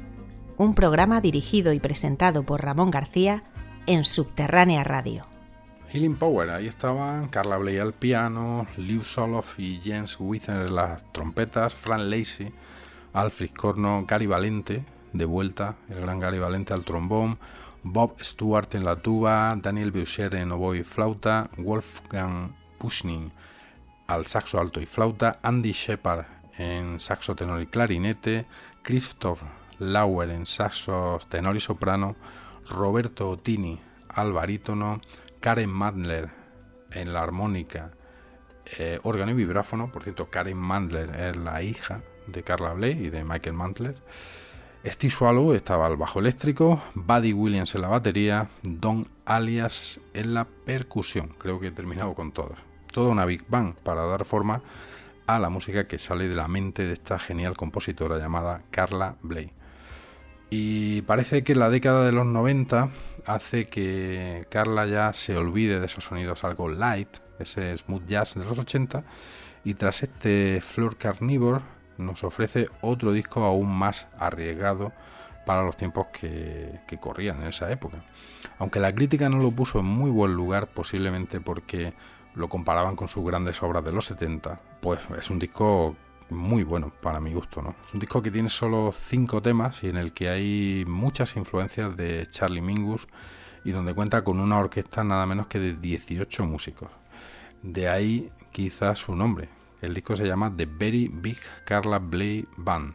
un programa dirigido y presentado por Ramón García en Subterránea Radio. Healing Power, ahí estaban Carla Bley al piano, Liu Soloff y Jens Wither en las trompetas, Fran Lacey al friscorno, Gary Valente de vuelta, el gran Gary Valente al trombón, Bob Stewart en la tuba, Daniel Boucher en oboe y flauta, Wolfgang Pushnin al saxo alto y flauta, Andy Shepard en saxo tenor y clarinete, Christoph Lauer en saxo tenor y soprano, Roberto Ottini al barítono, Karen Mandler en la armónica, eh, órgano y vibráfono. Por cierto, Karen Mandler es la hija de Carla Bley y de Michael Mandler. Steve Swallow estaba al bajo eléctrico, Buddy Williams en la batería, Don Alias en la percusión. Creo que he terminado con todo. Toda una Big Bang para dar forma a la música que sale de la mente de esta genial compositora llamada Carla Bley. Y parece que la década de los 90 hace que Carla ya se olvide de esos sonidos algo light, ese smooth jazz de los 80, y tras este Floor Carnivore nos ofrece otro disco aún más arriesgado para los tiempos que, corrían en esa época. Aunque la crítica no lo puso en muy buen lugar, posiblemente porque lo comparaban con sus grandes obras de los 70, pues es un disco muy bueno para mi gusto, ¿no? Es un disco que tiene solo cinco temas y en el que hay muchas influencias de Charlie Mingus y donde cuenta con una orquesta nada menos que de 18 músicos. De ahí quizás su nombre. El disco se llama The Very Big Carla Bley Band.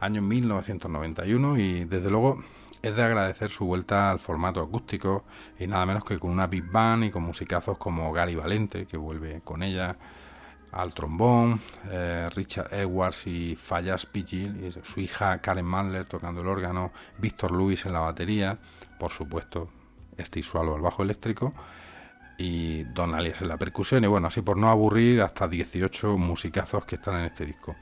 año 1991 y desde luego es de agradecer su vuelta al formato acústico y nada menos que con una big band y con musicazos como Gary Valente, que vuelve con ella, al trombón, eh, Richard Edwards y Fallas Pigil, y su hija Karen Mandler tocando el órgano, Víctor Lewis en la batería, por supuesto Steve Swallow al bajo eléctrico y Don Alias en la percusión y bueno, así por no aburrir hasta 18 musicazos que están en este disco.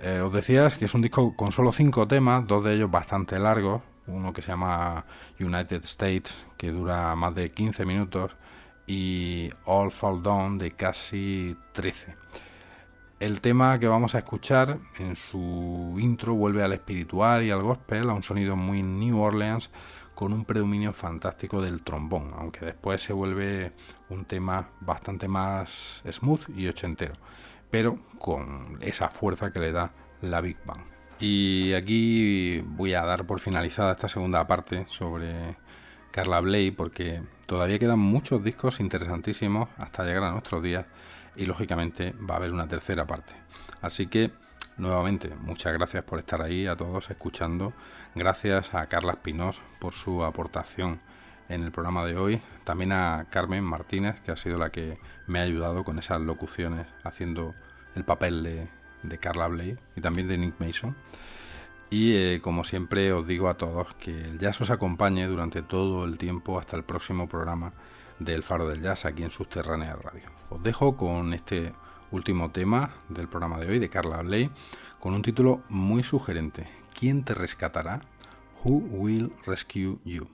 Eh, os decías que es un disco con solo 5 temas, dos de ellos bastante largos, uno que se llama United States, que dura más de 15 minutos, y All Fall Down de casi 13. El tema que vamos a escuchar en su intro vuelve al espiritual y al gospel, a un sonido muy New Orleans, con un predominio fantástico del trombón, aunque después se vuelve un tema bastante más smooth y ochentero, pero con esa fuerza que le da la Big Bang. Y aquí voy a dar por finalizada esta segunda parte sobre Carla Bley porque todavía quedan muchos discos interesantísimos hasta llegar a nuestros días y lógicamente va a haber una tercera parte. Así que nuevamente muchas gracias por estar ahí a todos escuchando. Gracias a Carla Espinós por su aportación en el programa de hoy. También a Carmen Martínez que ha sido la que me ha ayudado con esas locuciones haciendo el papel de, de Carla Bley y también de Nick Mason. Y eh, como siempre os digo a todos que el jazz os acompañe durante todo el tiempo hasta el próximo programa del Faro del Jazz aquí en Subterránea Radio. Os dejo con este último tema del programa de hoy de Carla Bley con un título muy sugerente. ¿Quién te rescatará? Who will rescue you?